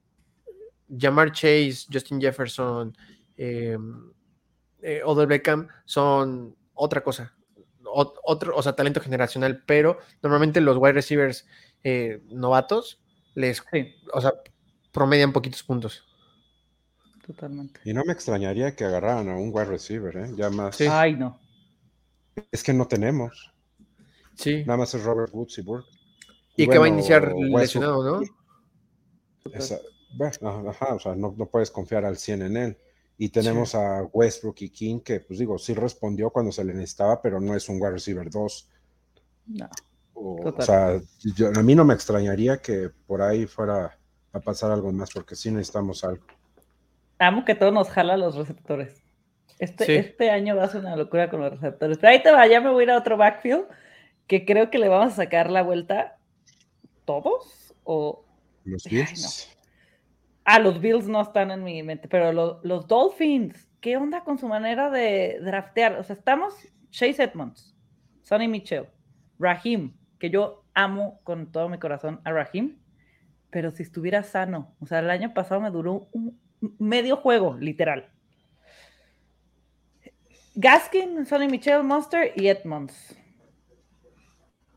Jamar Chase, Justin Jefferson, eh, eh, Odell Beckham son otra cosa. Ot- otro, o sea, talento generacional, pero normalmente los wide receivers eh, novatos les, Sí, o sea, promedian poquitos puntos. totalmente. Y no me extrañaría que agarraran a un wide receiver, ¿eh? Ya más. Sí. Ay, no. Es que no tenemos. Sí. Nada más es Robert Woods y Burke. Y que va a bueno, iniciar lesionado, ¿no? Esa- bueno, ajá, o sea, no, no puedes confiar al 100 en él. Y tenemos a Westbrook y King, que, pues digo, sí respondió cuando se le necesitaba, pero no es un wide receiver 2. No. O, o sea, yo- a mí no me extrañaría que por ahí fuera a pasar algo más, porque sí necesitamos algo. Amo que todo nos jala a los receptores. Este, Sí. este año va a ser una locura con los receptores. Pero ahí te va, ya me voy a ir a otro backfield que creo que le vamos a sacar la vuelta todos o Los Ay, no. Bills. Ah, los Bills no están en mi mente, pero lo- los Dolphins, ¿qué onda con su manera de draftear? O sea, estamos Chase Edmonds, Sonny Mitchell, Raheem, que yo amo con todo mi corazón a Raheem, pero si estuviera sano, o sea, el año pasado me duró un medio juego, literal. Gaskin, Sonny Michel, Monster y Edmonds.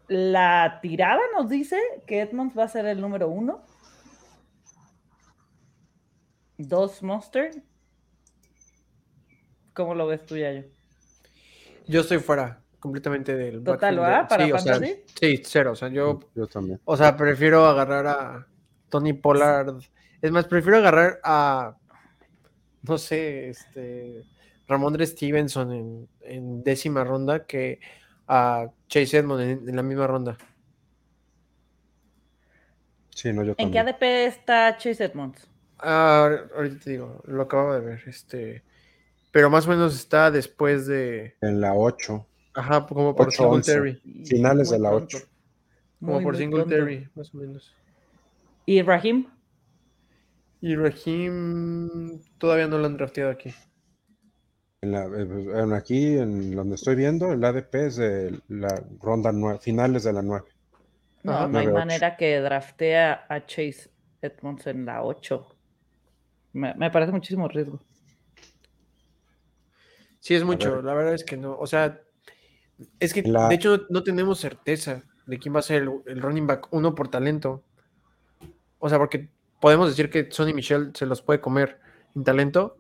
La tirada nos dice que Edmonds va a ser el número uno. Dos Monster. ¿Cómo lo ves tú, Yayo? Yo estoy fuera completamente del Total, ¿verdad? de- ¿Para sí, o sea, fantasy? sí, cero. O sea, yo, Yo también. o sea, prefiero agarrar a Tony Pollard. Es más, prefiero agarrar a, no sé, este, Ramondre Stevenson en, en décima ronda que a Chase Edmond en, en la misma ronda. Sí, no, yo ¿En qué. ADP está Chase Edmonds? Ah, ahorita te digo, lo acabo de ver, este, pero más o menos está después de, En la 8. ajá, como por Ocho, once. Singletary, Finales Muy de la pronto. 8. como Muy, por muy Singletary, pronto. más o menos. ¿Y Raheem? Y Raheem todavía no lo han drafteado aquí. En la, eh, pues, en aquí, en donde estoy viendo, el ADP es de la ronda 9, finales de la 9. No, no hay Nueve, manera que draftea a Chase Edmonds en la 8. Me, me parece muchísimo riesgo. Sí, es mucho, ver. la verdad es que no. O sea, Es que, La- de hecho, no, no tenemos certeza de quién va a ser el, el running back uno por talento. O sea, porque podemos decir que Sonny Michel se los puede comer en talento,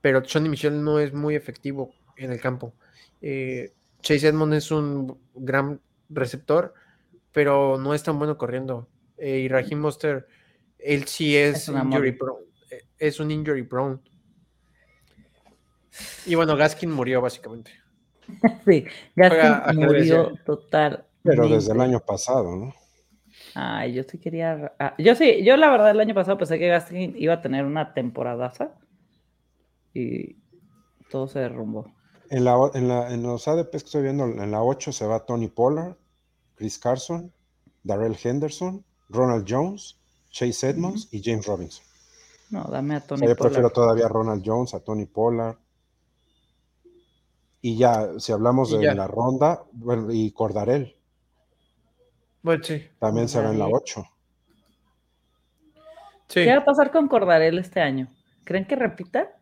pero Sonny Michel no es muy efectivo en el campo. Eh, Chase Edmond es un gran receptor, pero no es tan bueno corriendo. Eh, y Raheem Monster, él sí es, Es injury prone, eh, es un injury prone. Y bueno, Gaskin murió básicamente. Sí, Gaskin murió total. Pero desde el año pasado, ¿no? Ay, yo sí quería. ah, yo sí, yo la verdad el año pasado pensé que Gaskin iba a tener una temporadaza y todo se derrumbó. En, la, o- en, la- en los ADPs que estoy viendo, en la 8 se va Tony Pollard, Chris Carson, Darrell Henderson, Ronald Jones, Chase Edmonds y James Robinson. No, dame a O Tony sea, yo prefiero todavía a Ronald Jones, a Tony Pollard. Y ya, si hablamos de la ronda, bueno, y Cordarel, Bueno, sí. también se va en la Cordarel. 8. Sí. ¿Qué va a pasar con Cordarel este año? ¿Creen que repita?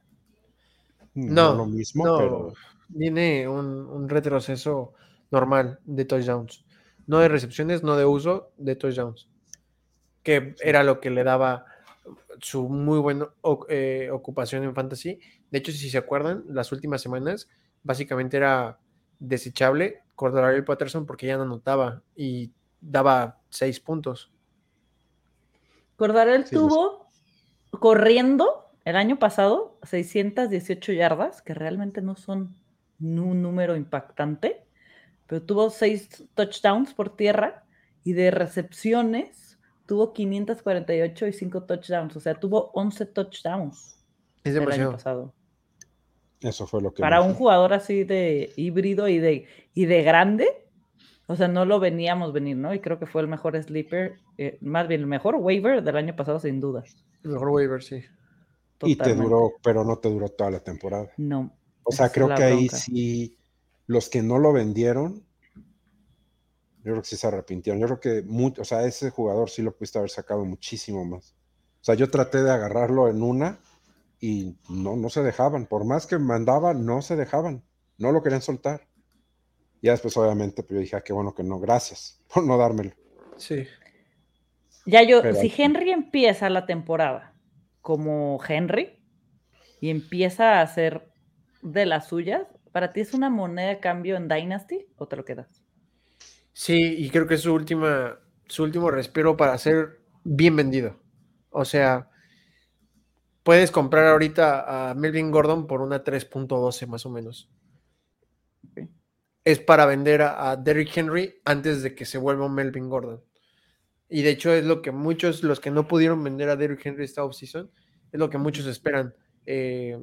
No, lo mismo, no, pero viene un, un retroceso normal de touchdowns. No de recepciones, no de uso, de touchdowns. Que era lo que le daba su muy buena eh, ocupación en fantasy. De hecho, si se acuerdan, las últimas semanas básicamente era desechable Cordarel Patterson porque ya no anotaba y daba seis puntos. Cordarel Sí, tuvo corriendo el año pasado 618 yardas, que realmente no son un número impactante, pero tuvo seis touchdowns por tierra y de recepciones tuvo 548 y 5 touchdowns, o sea, tuvo 11 touchdowns Es el año pasado. eso fue lo que Para un jugador así de híbrido y de, y de grande, o sea, no lo veníamos venir, ¿no? Y creo que fue el mejor sleeper, eh, más bien el mejor waiver del año pasado, sin duda. El mejor waiver, sí. Y te duró, pero no te duró toda la temporada. No. O sea, creo que ahí bronca. sí, los que no lo vendieron, yo creo que sí se arrepintieron. Yo creo que, mu- o sea, ese jugador sí lo pudiste haber sacado muchísimo más. O sea, yo traté de agarrarlo en una y no, no se dejaban. Por más que mandaba, no se dejaban. No lo querían soltar. Ya después, obviamente, pues yo dije, ah, qué bueno que no, gracias por no dármelo. Sí. Ya yo, Pero si Henry empieza la temporada como Henry y empieza a hacer de las suyas, ¿para ti es una moneda de cambio en Dynasty o te lo quedas? Sí, y creo que es su última, su último respiro para ser bien vendido. O sea, puedes comprar ahorita a Melvin Gordon por una 3.12 más o menos. Es para vender a, a Derrick Henry antes de que se vuelva un Melvin Gordon. Y de hecho es lo que muchos, los que no pudieron vender a Derrick Henry esta offseason, es lo que muchos esperan. eh,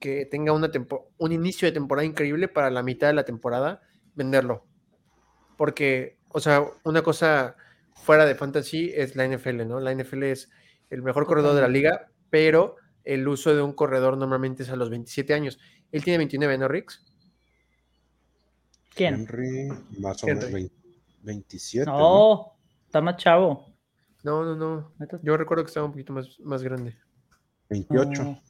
que tenga una tempo- un inicio de temporada increíble para la mitad de la temporada, venderlo. Porque, o sea, una cosa fuera de fantasy es la NFL, ¿no? La NFL es el mejor corredor de la liga, pero el uso de un corredor normalmente es a los 27 años. Él tiene 29, ¿no, Rix? ¿Quién? Henry, más o menos 20 27. ¿no? No, está más chavo. No, no, no. Yo recuerdo que estaba un poquito más, más grande. 28. No.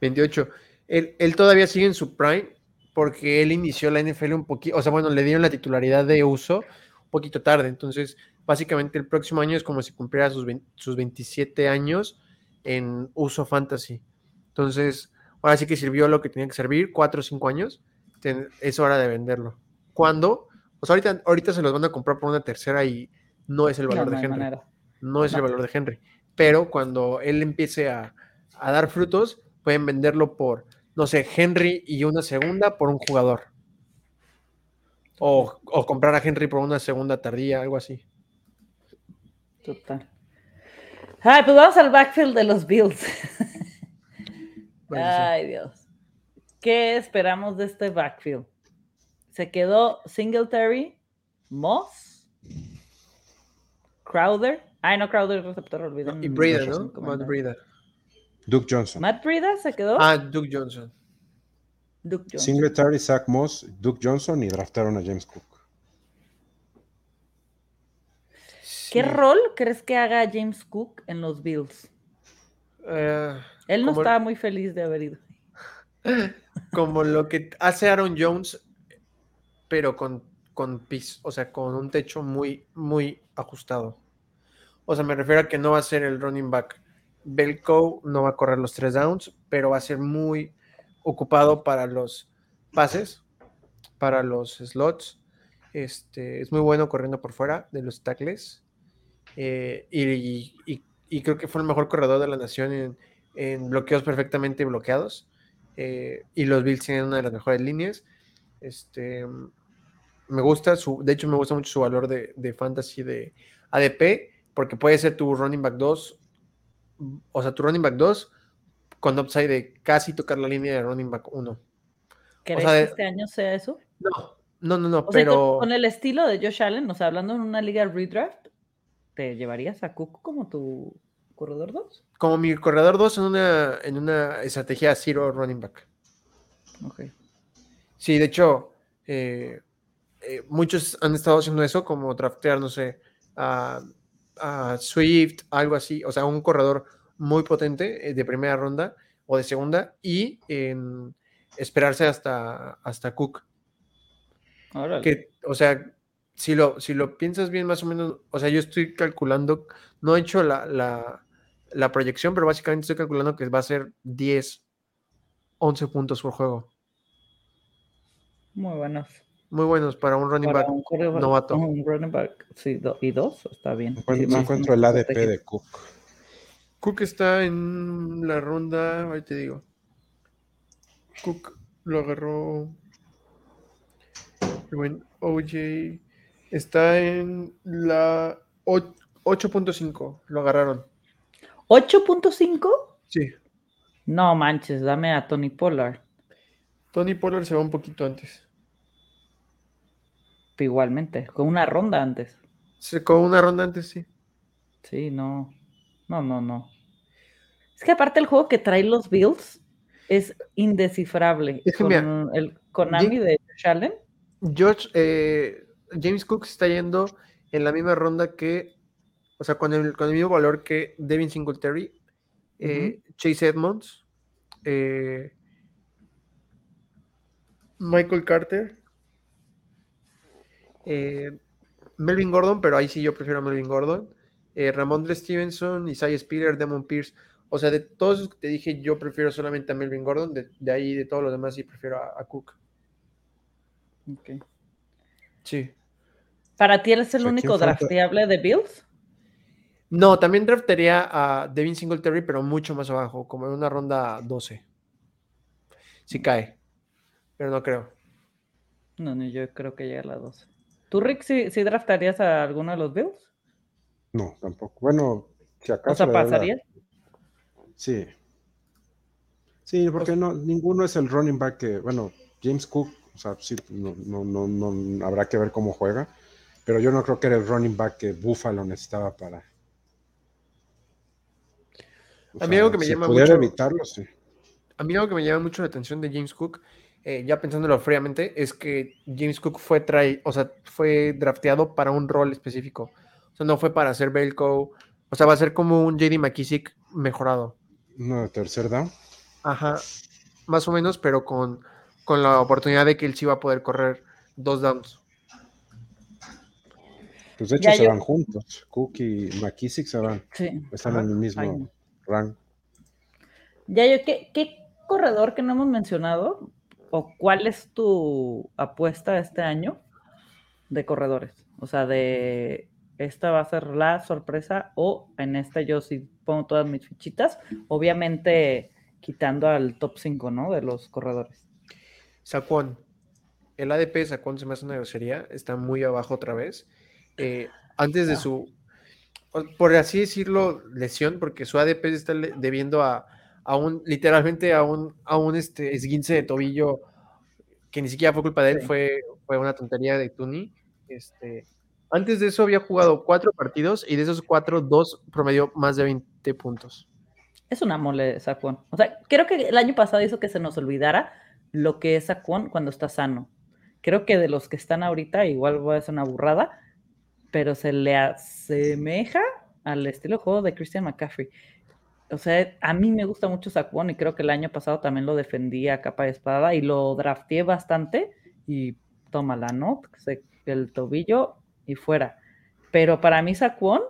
28. Él, él todavía sigue en su prime porque él inició la NFL un poquito, o sea, bueno, le dieron la titularidad de uso un poquito tarde. Entonces, básicamente el próximo año es como si cumpliera sus, 20 sus 27 años en uso fantasy. Entonces, ahora sí que sirvió lo que tenía que servir, 4 o 5 años. ten- es hora de venderlo. ¿Cuándo? Pues ahorita, ahorita se los van a comprar por una tercera y no es el valor no de Henry manera. no es el valor de Henry. Pero cuando él empiece a, a dar frutos, pueden venderlo por, no sé, Henry y una segunda por un jugador. O, o comprar a Henry por una segunda tardía, algo así. Total. Ay, pues vamos al backfield de los Bills. Bueno, sí. Ay, Dios. ¿Qué esperamos de este backfield? Se quedó Singletary, Moss, Crowder. Ay, no, Crowder es receptor, No, olviden. y Breda, los ¿no? Matt. Breda. Duke Johnson. Matt Breda se quedó. Ah, Duke Johnson. Duke Johnson. Singletary, Zach Moss, Duke Johnson y draftaron a James Cook. ¿Qué Sí. rol crees que haga James Cook en los Bills? Eh, Él no estaba muy feliz de haber ido. como lo que hace Aaron Jones, pero con con pis, o sea, con un techo muy, muy ajustado. O sea, me refiero a que no va a ser el running back. Belco no va a correr los tres downs, pero va a ser muy ocupado para los pases, para los slots. Este, es muy bueno corriendo por fuera de los tackles. Eh, y, creo que fue el mejor corredor de la nación en, bloqueos perfectamente bloqueados. Eh, y los Bills tienen una de las mejores líneas. Este, me gusta su, de hecho, me gusta mucho su valor de, de fantasy de ADP, porque puede ser tu running back 2, o sea, tu running back 2 con upside de casi tocar la línea de running back 1. ¿Crees que este año sea eso? No, no, no, no, pero... con el estilo de Josh Allen, o sea, hablando en una liga redraft, ¿te llevarías a Cook como tu corredor 2? Como mi corredor 2 en una, en una estrategia zero running back. Ok. Sí, de hecho, eh, eh, muchos han estado haciendo eso, como draftear, no sé, a, Swift, algo así, o sea, un corredor muy potente eh, de primera ronda o de segunda y en esperarse hasta, hasta Cook. Que, o sea, si lo, si lo piensas bien, más o menos, o sea, yo estoy calculando, no he hecho la, la, la proyección, pero básicamente estoy calculando que va a ser 10, 11 puntos por juego. Muy buenos. Muy buenos para un running back novato. Un running back, sí, y dos, está bien. No encuentro el ADP de Cook. Cook está en la ronda, ahí te digo. Cook lo agarró. OJ está en la 8.5, lo agarraron. ¿8.5? Sí. No manches, dame a Tony Pollard. Tony Pollard se va un poquito antes. Igualmente, con una ronda antes. Sí, con una ronda antes, sí. Sí, no. No, no, no. Es que aparte el juego que trae los Bills es indescifrable. Es con el Konami de Allen. George, eh, James Cook está yendo en la misma ronda que, o sea, con el, con el mismo valor que Devin Singletary, eh, Chase Edmonds, eh, Michael Carter, eh, Melvin Gordon, pero ahí sí yo prefiero a Melvin Gordon. Eh, Ramondre Stevenson, Isaiah Spiller, Demon Pierce. O sea, de todos los que te dije, yo prefiero solamente a Melvin Gordon. De, ahí, de todos los demás, sí prefiero a, Cook. Ok. Sí. ¿Para ti eres el único drafteable de Bills? No, también draftaría a Devin Singletary, pero mucho más abajo, como en una ronda 12. Si cae. Pero no creo. No, ni yo creo que llegue a la 12. ¿Tú, Rick, si draftarías a alguno de los Bills? No, tampoco. Bueno, si acaso. O sea, ¿pasaría? Sí. Sí, porque no, ninguno es el running back que, bueno, James Cook, o sea, sí, no, no, no, no habrá que ver cómo juega, pero yo no creo que era el running back que Buffalo necesitaba para. a mí algo que me llama mucho. evitarlo, sí. A mí algo que me llama mucho la atención de James Cook eh, ya pensándolo fríamente, es que James Cook fue, trai o sea, fue drafteado para un rol específico. O sea, no fue para ser Belco. O sea, va a ser como un JD McKissick mejorado. No, tercer down. Ajá, más o menos, pero con, con la oportunidad de que él sí va a poder correr dos downs. Pues de hecho se van juntos. Cook y McKissick se van. Sí. Están en el mismo rank. Ya yo, ¿qué, ¿qué corredor que no hemos mencionado o cuál es tu apuesta este año de corredores? O sea, de esta va a ser la sorpresa o en esta yo sí pongo todas mis fichitas, obviamente quitando al top 5, ¿no? De los corredores. Saquon. El ADP de Saquon se me hace una grosería, está muy abajo otra vez. Eh, antes de ah. su, por así decirlo, lesión, porque su ADP está debiendo a a un, literalmente a un, a un este, esguince de tobillo que ni siquiera fue culpa de él, fue, fue una tontería de Tuni. Este, antes de eso había jugado cuatro partidos y de esos cuatro, dos promedió más de 20 puntos. Es una mole Saquon. O sea, creo que el año pasado hizo que se nos olvidara lo que es Saquon cuando está sano. Creo que de los que están ahorita, igual va a ser una burrada, pero se le asemeja al estilo de juego de Christian McCaffrey o sea, a mí me gusta mucho Saquon y creo que el año pasado también lo defendí a capa de espada y lo drafteé bastante y tómala, ¿no? El tobillo y fuera. Pero para mí Saquon,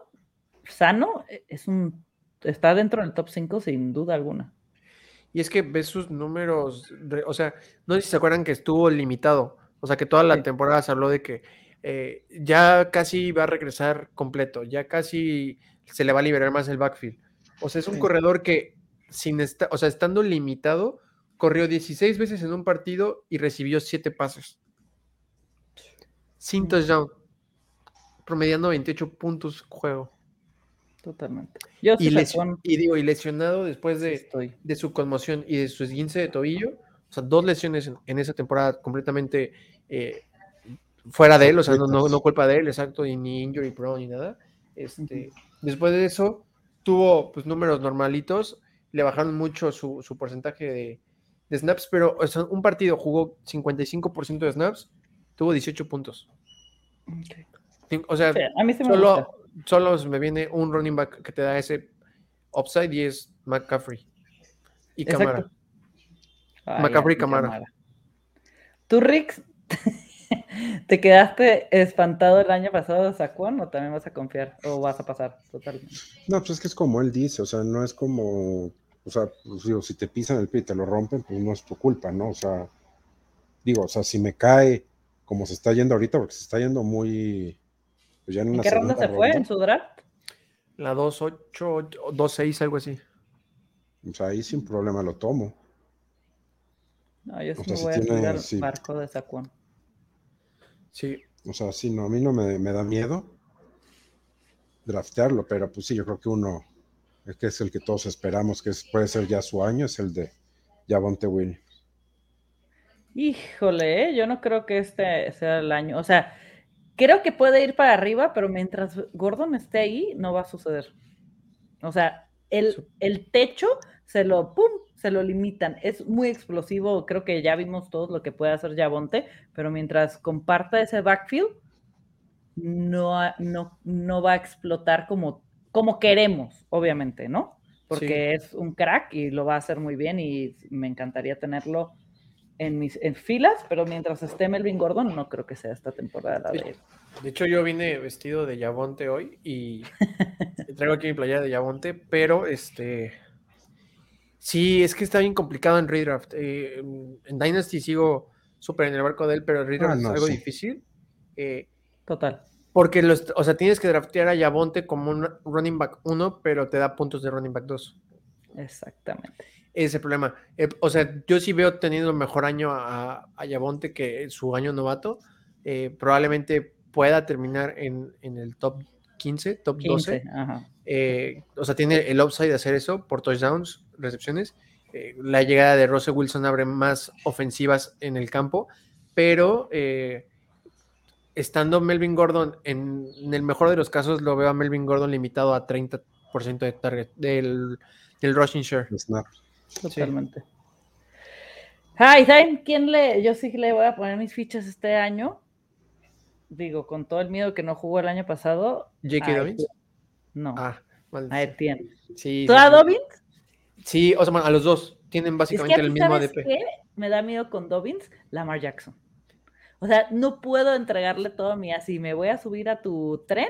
sano, e, es un, está dentro del top 5 sin duda alguna. Y es que ves sus números, o sea, no sé si se acuerdan que estuvo limitado, o sea, que toda la temporada se habló de que eh, ya casi va a regresar completo, ya casi se le va a liberar más el backfield. O sea, es un corredor que, sin o sea, estando limitado, corrió 16 veces en un partido y recibió 7 pases. Sin touchdown, promediando 28 puntos juego. Totalmente. y, digo, y lesionado después de, de, su conmoción y de su esguince de tobillo, o sea, dos lesiones en, esa temporada completamente eh, fuera de él, o sea, no, no, culpa de él, exacto, y ni injury pro ni nada. Este, Después de eso, tuvo pues números normalitos, le bajaron mucho su, porcentaje de, snaps, pero un partido jugó 55% de snaps, tuvo 18 puntos. O sea, a mí solo, solo me viene un running back que te da ese upside y es McCaffrey. Y Camara. McCaffrey y Camara. Tú, Rick, ¿te quedaste espantado el año pasado de Saquon o también vas a confiar o vas a pasar totalmente? No, pues es que es como él dice, o sea, no es como, o sea, pues digo, si te pisan el pie y te lo rompen, pues no es tu culpa, ¿no? O sea, digo, o sea, si me cae como se está yendo ahorita, porque se está yendo muy, pues ¿En qué ronda se fue en su draft? La 2-8, 2-6, algo así. O sea, ahí sin problema lo tomo. No, yo sí me voy a tirar el barco de Saquon. Sí. O sea, sí, no, a mí no me, da miedo draftearlo, pero pues sí, yo creo que uno, es que es el que todos esperamos, que puede ser ya su año, es el de Javonte Williams. Híjole, ¿eh? yo no creo que este sea el año. O sea, creo que puede ir para arriba, pero mientras Gordon esté ahí, no va a suceder. O sea, el, el techo se lo, ¡pum!, se lo limitan. Es muy explosivo, creo que ya vimos todos lo que puede hacer Yabonte, pero mientras comparta ese backfield, no, no, no va a explotar como, como queremos, obviamente, ¿no? Porque es un crack y lo va a hacer muy bien y me encantaría tenerlo en mis en filas, pero mientras esté Melvin Gordon, no creo que sea esta temporada de De hecho, yo vine vestido de Yabonte hoy y traigo aquí mi playa de Yabonte, pero este. Sí, es que está bien complicado en Redraft. Eh, en Dynasty sigo súper en el barco de él, pero en Redraft ah, es algo difícil. Eh, Total. Porque, los, o sea, tienes que draftear a Yabonte como un running back 1, pero te da puntos de running back 2. Exactamente ese problema. Eh, o sea, yo sí veo teniendo mejor año a, a Yabonte que su año novato. Eh, probablemente pueda terminar en, el top 15, top 12. Eh, o sea, tiene el upside de hacer eso por touchdowns, recepciones. la llegada de Russell Wilson abre más ofensivas en el campo, pero estando Melvin Gordon, en, el mejor de los casos, lo veo a Melvin Gordon limitado a 30% de target del, del rushing share. Totalmente. Ay, ¿saben quién le? Yo sí le voy a poner mis fichas este año. Digo, con todo el miedo que no jugó el año pasado. ¿J.K. Dobbins? No. Ah, A Etienne. Sí. ¿Tú a Dobbins? Sí, o sea, a los dos. Tienen básicamente el mismo ADP. Qué? Me da miedo con Dobbins, Lamar Jackson. O sea, no puedo entregarle todo mi así. Me voy a subir a tu tren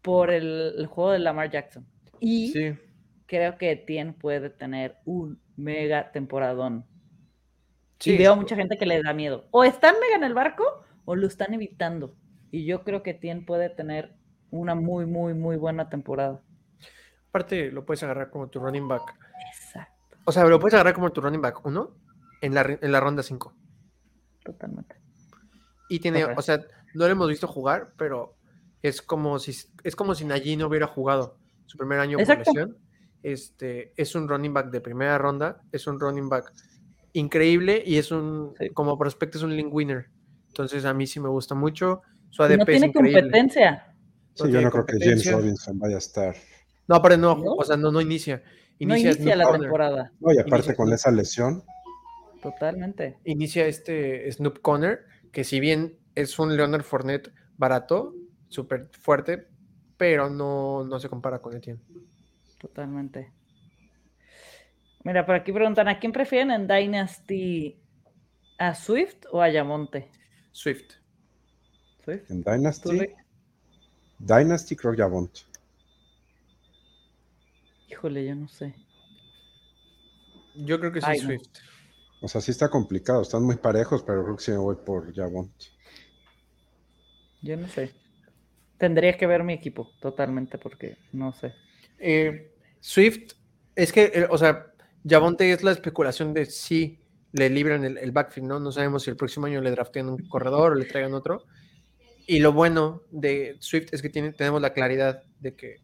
por el, el juego de Lamar Jackson. Y sí creo que Etienne puede tener un mega temporadón. y veo mucha gente que le da miedo. O están mega en el barco o lo están evitando. Y yo creo que Etienne puede tener una muy, muy, muy buena temporada. Aparte, lo puedes agarrar como tu running back. Exacto. O sea, lo puedes agarrar como tu running back uno en la, en la ronda 5. Totalmente. Y tiene, o sea, no lo hemos visto jugar, pero es como si es como si Najee no hubiera jugado su primer año por lesión este, es un running back de primera ronda, es un running back increíble y es un, como prospecto es un link winner. Entonces a mí sí me gusta mucho. Su ADP no tiene competencia. Sí, yo no creo que James Robinson vaya a estar. No, aparte no, o sea, no, no inicia. Inicia, no inicia la temporada. No, y aparte con esa lesión. Totalmente. Inicia este Snoop Conner, que si bien es un Leonard Fournette barato, súper fuerte, pero no, no se compara con Etienne. Totalmente. Mira, por aquí preguntan, ¿a quién prefieren en Dynasty? ¿A Swift o a Yamonte? Swift. ¿Swift? En ¿Tú, Dynasty, Rick? Dynasty creo que. Híjole, yo no sé. Yo creo que sí, Ay, no. Swift. O sea, sí está complicado, están muy parejos, pero creo que sí me voy por Javont. Yo no sé. Tendría que ver mi equipo totalmente porque no sé. Eh, Swift, es que, eh, o sea, Javonte es la especulación de si le libran el, el backfield, ¿no? No sabemos si el próximo año le draftean un corredor o le traigan otro. Y lo bueno de Swift es que tiene, tenemos la claridad de que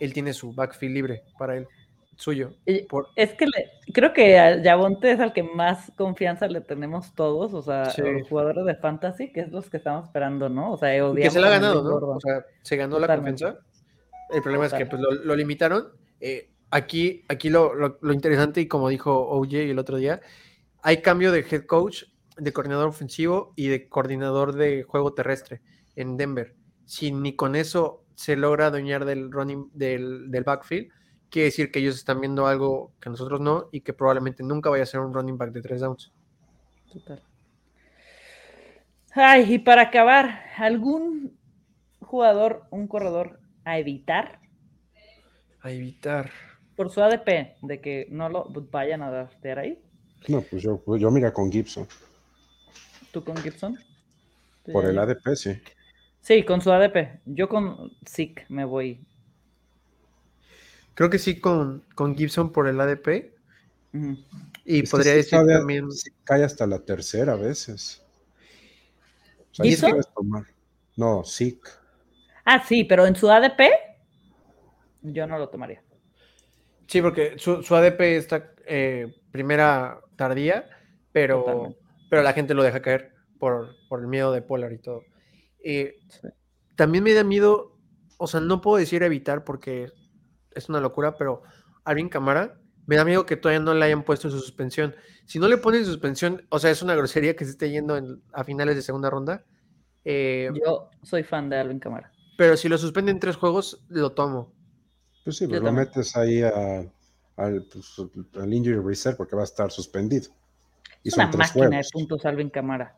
él tiene su backfield libre para él, suyo. Y- Por, Es que le- creo que a Yavonte es al que más confianza le tenemos todos, o sea, Sí. los jugadores de fantasy, que es los que estamos esperando, ¿no? O sea, que se la ha ganado, ¿no? O sea, se ganó la confianza. El problema es que pues, lo, lo limitaron. Eh, aquí aquí lo, lo- lo interesante, y como dijo OJ el otro día, hay cambio de head coach, de coordinador ofensivo y de coordinador de juego terrestre en Denver. Si ni con eso se logra adueñar del running del, del backfield, quiere decir que ellos están viendo algo que nosotros no y que probablemente nunca vaya a ser un running back de tres downs. Total. Ay, y para acabar, ¿algún jugador, un corredor a evitar A evitar. por su ADP de que no lo vayan a draftear ahí? No, pues yo, yo mira con Gibson. ¿Tú con Gibson? ¿Tú Por el ADP, sí. Sí, con su ADP. Yo con Zeke me voy. Creo que sí con, con Gibson por el ADP. Y Es que podría sí decir cabe- también. cae hasta la tercera a veces. O tomar. No, Zeke. Ah, sí, pero en su ADP yo no lo tomaría. Sí, porque su, su ADP está eh, primera tardía, pero, Totalmente. pero la gente lo deja caer por, por el miedo de Polar y todo. Eh, Sí. también me da miedo, o sea, no puedo decir evitar porque es una locura, pero Alvin Camara, me da miedo que todavía no le hayan puesto su suspensión. Si no le ponen suspensión, o sea, es una grosería que se esté yendo en- a finales de segunda ronda. eh, Yo soy fan de Alvin Camara. pero si lo suspenden tres juegos, lo tomo. Pues sí, pues lo también. metes ahí a- al, pues, al injury reserve porque va a estar suspendido. Y Es son una tres máquina juegos. de puntos, Alvin Camara.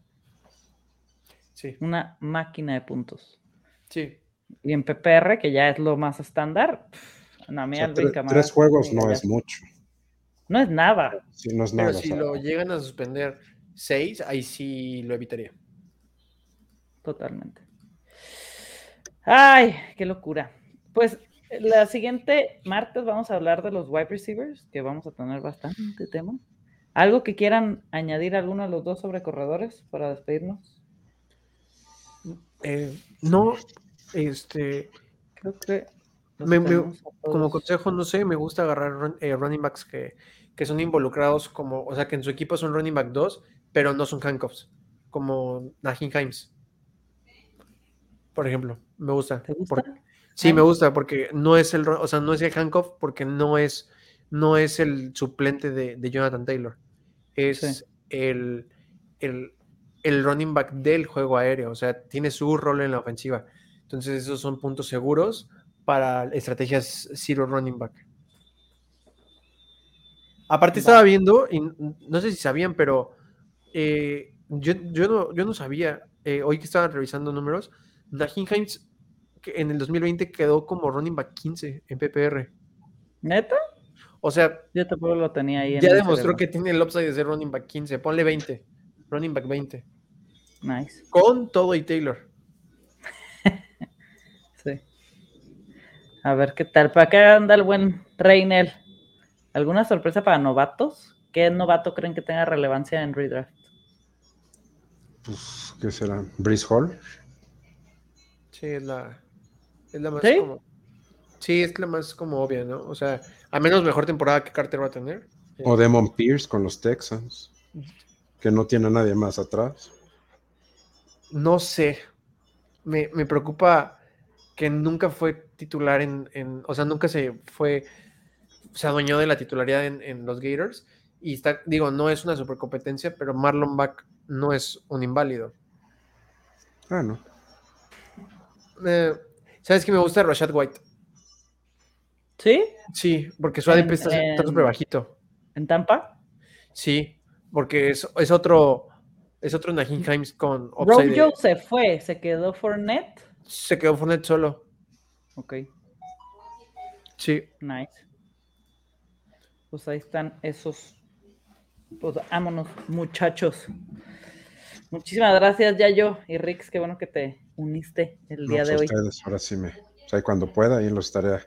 Sí, Una máquina de puntos. sí. Y en PPR, que ya es lo más estándar, no, a mí O sea, tres juegos no es mucho. No es nada. Sí, no es Pero nada. o si sea, lo llegan a suspender seis, ahí sí lo evitaría. Totalmente. Ay, qué locura. Pues la siguiente martes vamos a hablar de los wide receivers, que vamos a tener bastante tema. ¿Algo que quieran añadir alguno de los dos sobre corredores para despedirnos? Eh, no, este, Creo que Me- me- como consejo, no sé, me gusta agarrar run- eh, running backs que, que son involucrados como, o sea, que en su equipo son running back 2, pero no son handcuffs, como Najin Himes. Por ejemplo, me gusta. ¿Te gusta? Por- sí, me gusta porque no es el, o sea, no es el handcuff porque no es, no es el suplente de, de Jonathan Taylor. Es Sí. el, el, el running back del juego aéreo, o sea, tiene su rol en la ofensiva. Entonces, esos son puntos seguros para estrategias zero running back. Aparte, estaba viendo, y no sé si sabían, pero eh, yo, yo, no, yo no sabía, eh, hoy que estaba revisando números, Najin Himes en el 2020 quedó como running back 15 en PPR. ¿Neta? O sea, Yo tampoco lo tenía ahí. en ya demostró cerebro. que tiene el upside de ser running back 15. Ponle 20. Running back 20. Nice. Con todo y Taylor. Sí. A ver qué tal. ¿Para qué anda el buen Reynel? ¿Alguna sorpresa para novatos? ¿Qué novato creen que tenga relevancia en redraft? pues, ¿qué será? Brice Hall. Sí, es la, es la más ¿Sí? como. Sí, es la más como obvia, ¿no? O sea, a menos mejor temporada que Carter va a tener. O Demon Pierce con los Texans. Que no tiene a nadie más atrás. No sé. Me, me preocupa que nunca fue titular en, en- O sea, nunca se fue. Se adueñó de la titularidad en, en los Gators. Y está, digo, no es una supercompetencia, pero Marlon Back no es un inválido. Ah, no. Eh, ¿Sabes qué me gusta Rashad White? ¿Sí? Sí, porque su ADP está súper bajito. ¿En Tampa? Sí, porque es, es otro, Es otro Najim Himes con upside. Rojo se fue, se quedó Fournette. Se quedó Fournette solo. Ok. Sí. Nice. Pues ahí están esos. Pues vámonos, muchachos. Muchísimas gracias, Yayo y Rix. Qué bueno que te uniste el día de hoy. Ustedes, ahora sí me. O sea, cuando pueda, ahí los estaré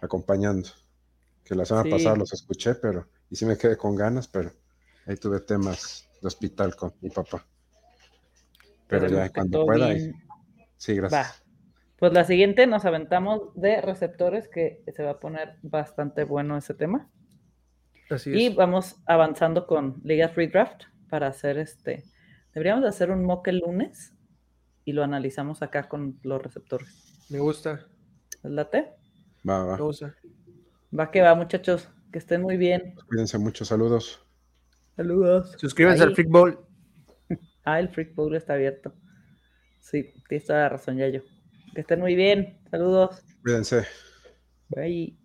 acompañando. Que la semana pasada los escuché, pero. Y sí me quedé con ganas, pero ahí tuve temas de hospital con mi papá. Pero, ya cuando pueda. Sí, gracias. Pues la siguiente nos aventamos de receptores, que se va a poner bastante bueno ese tema. Así y vamos avanzando con Liga Free Draft para hacer este. Deberíamos hacer un mock el lunes y lo analizamos acá con los receptores. Me gusta. late? Va, va. Me gusta. Va que va, muchachos. Que estén muy bien. Cuídense mucho. Saludos. Saludos. Suscríbanse al Freak Bowl. Ah, el Freak Bowl está abierto. Sí, tienes toda la razón, ya yo. Que estén muy bien. Saludos. Cuídense. Bye.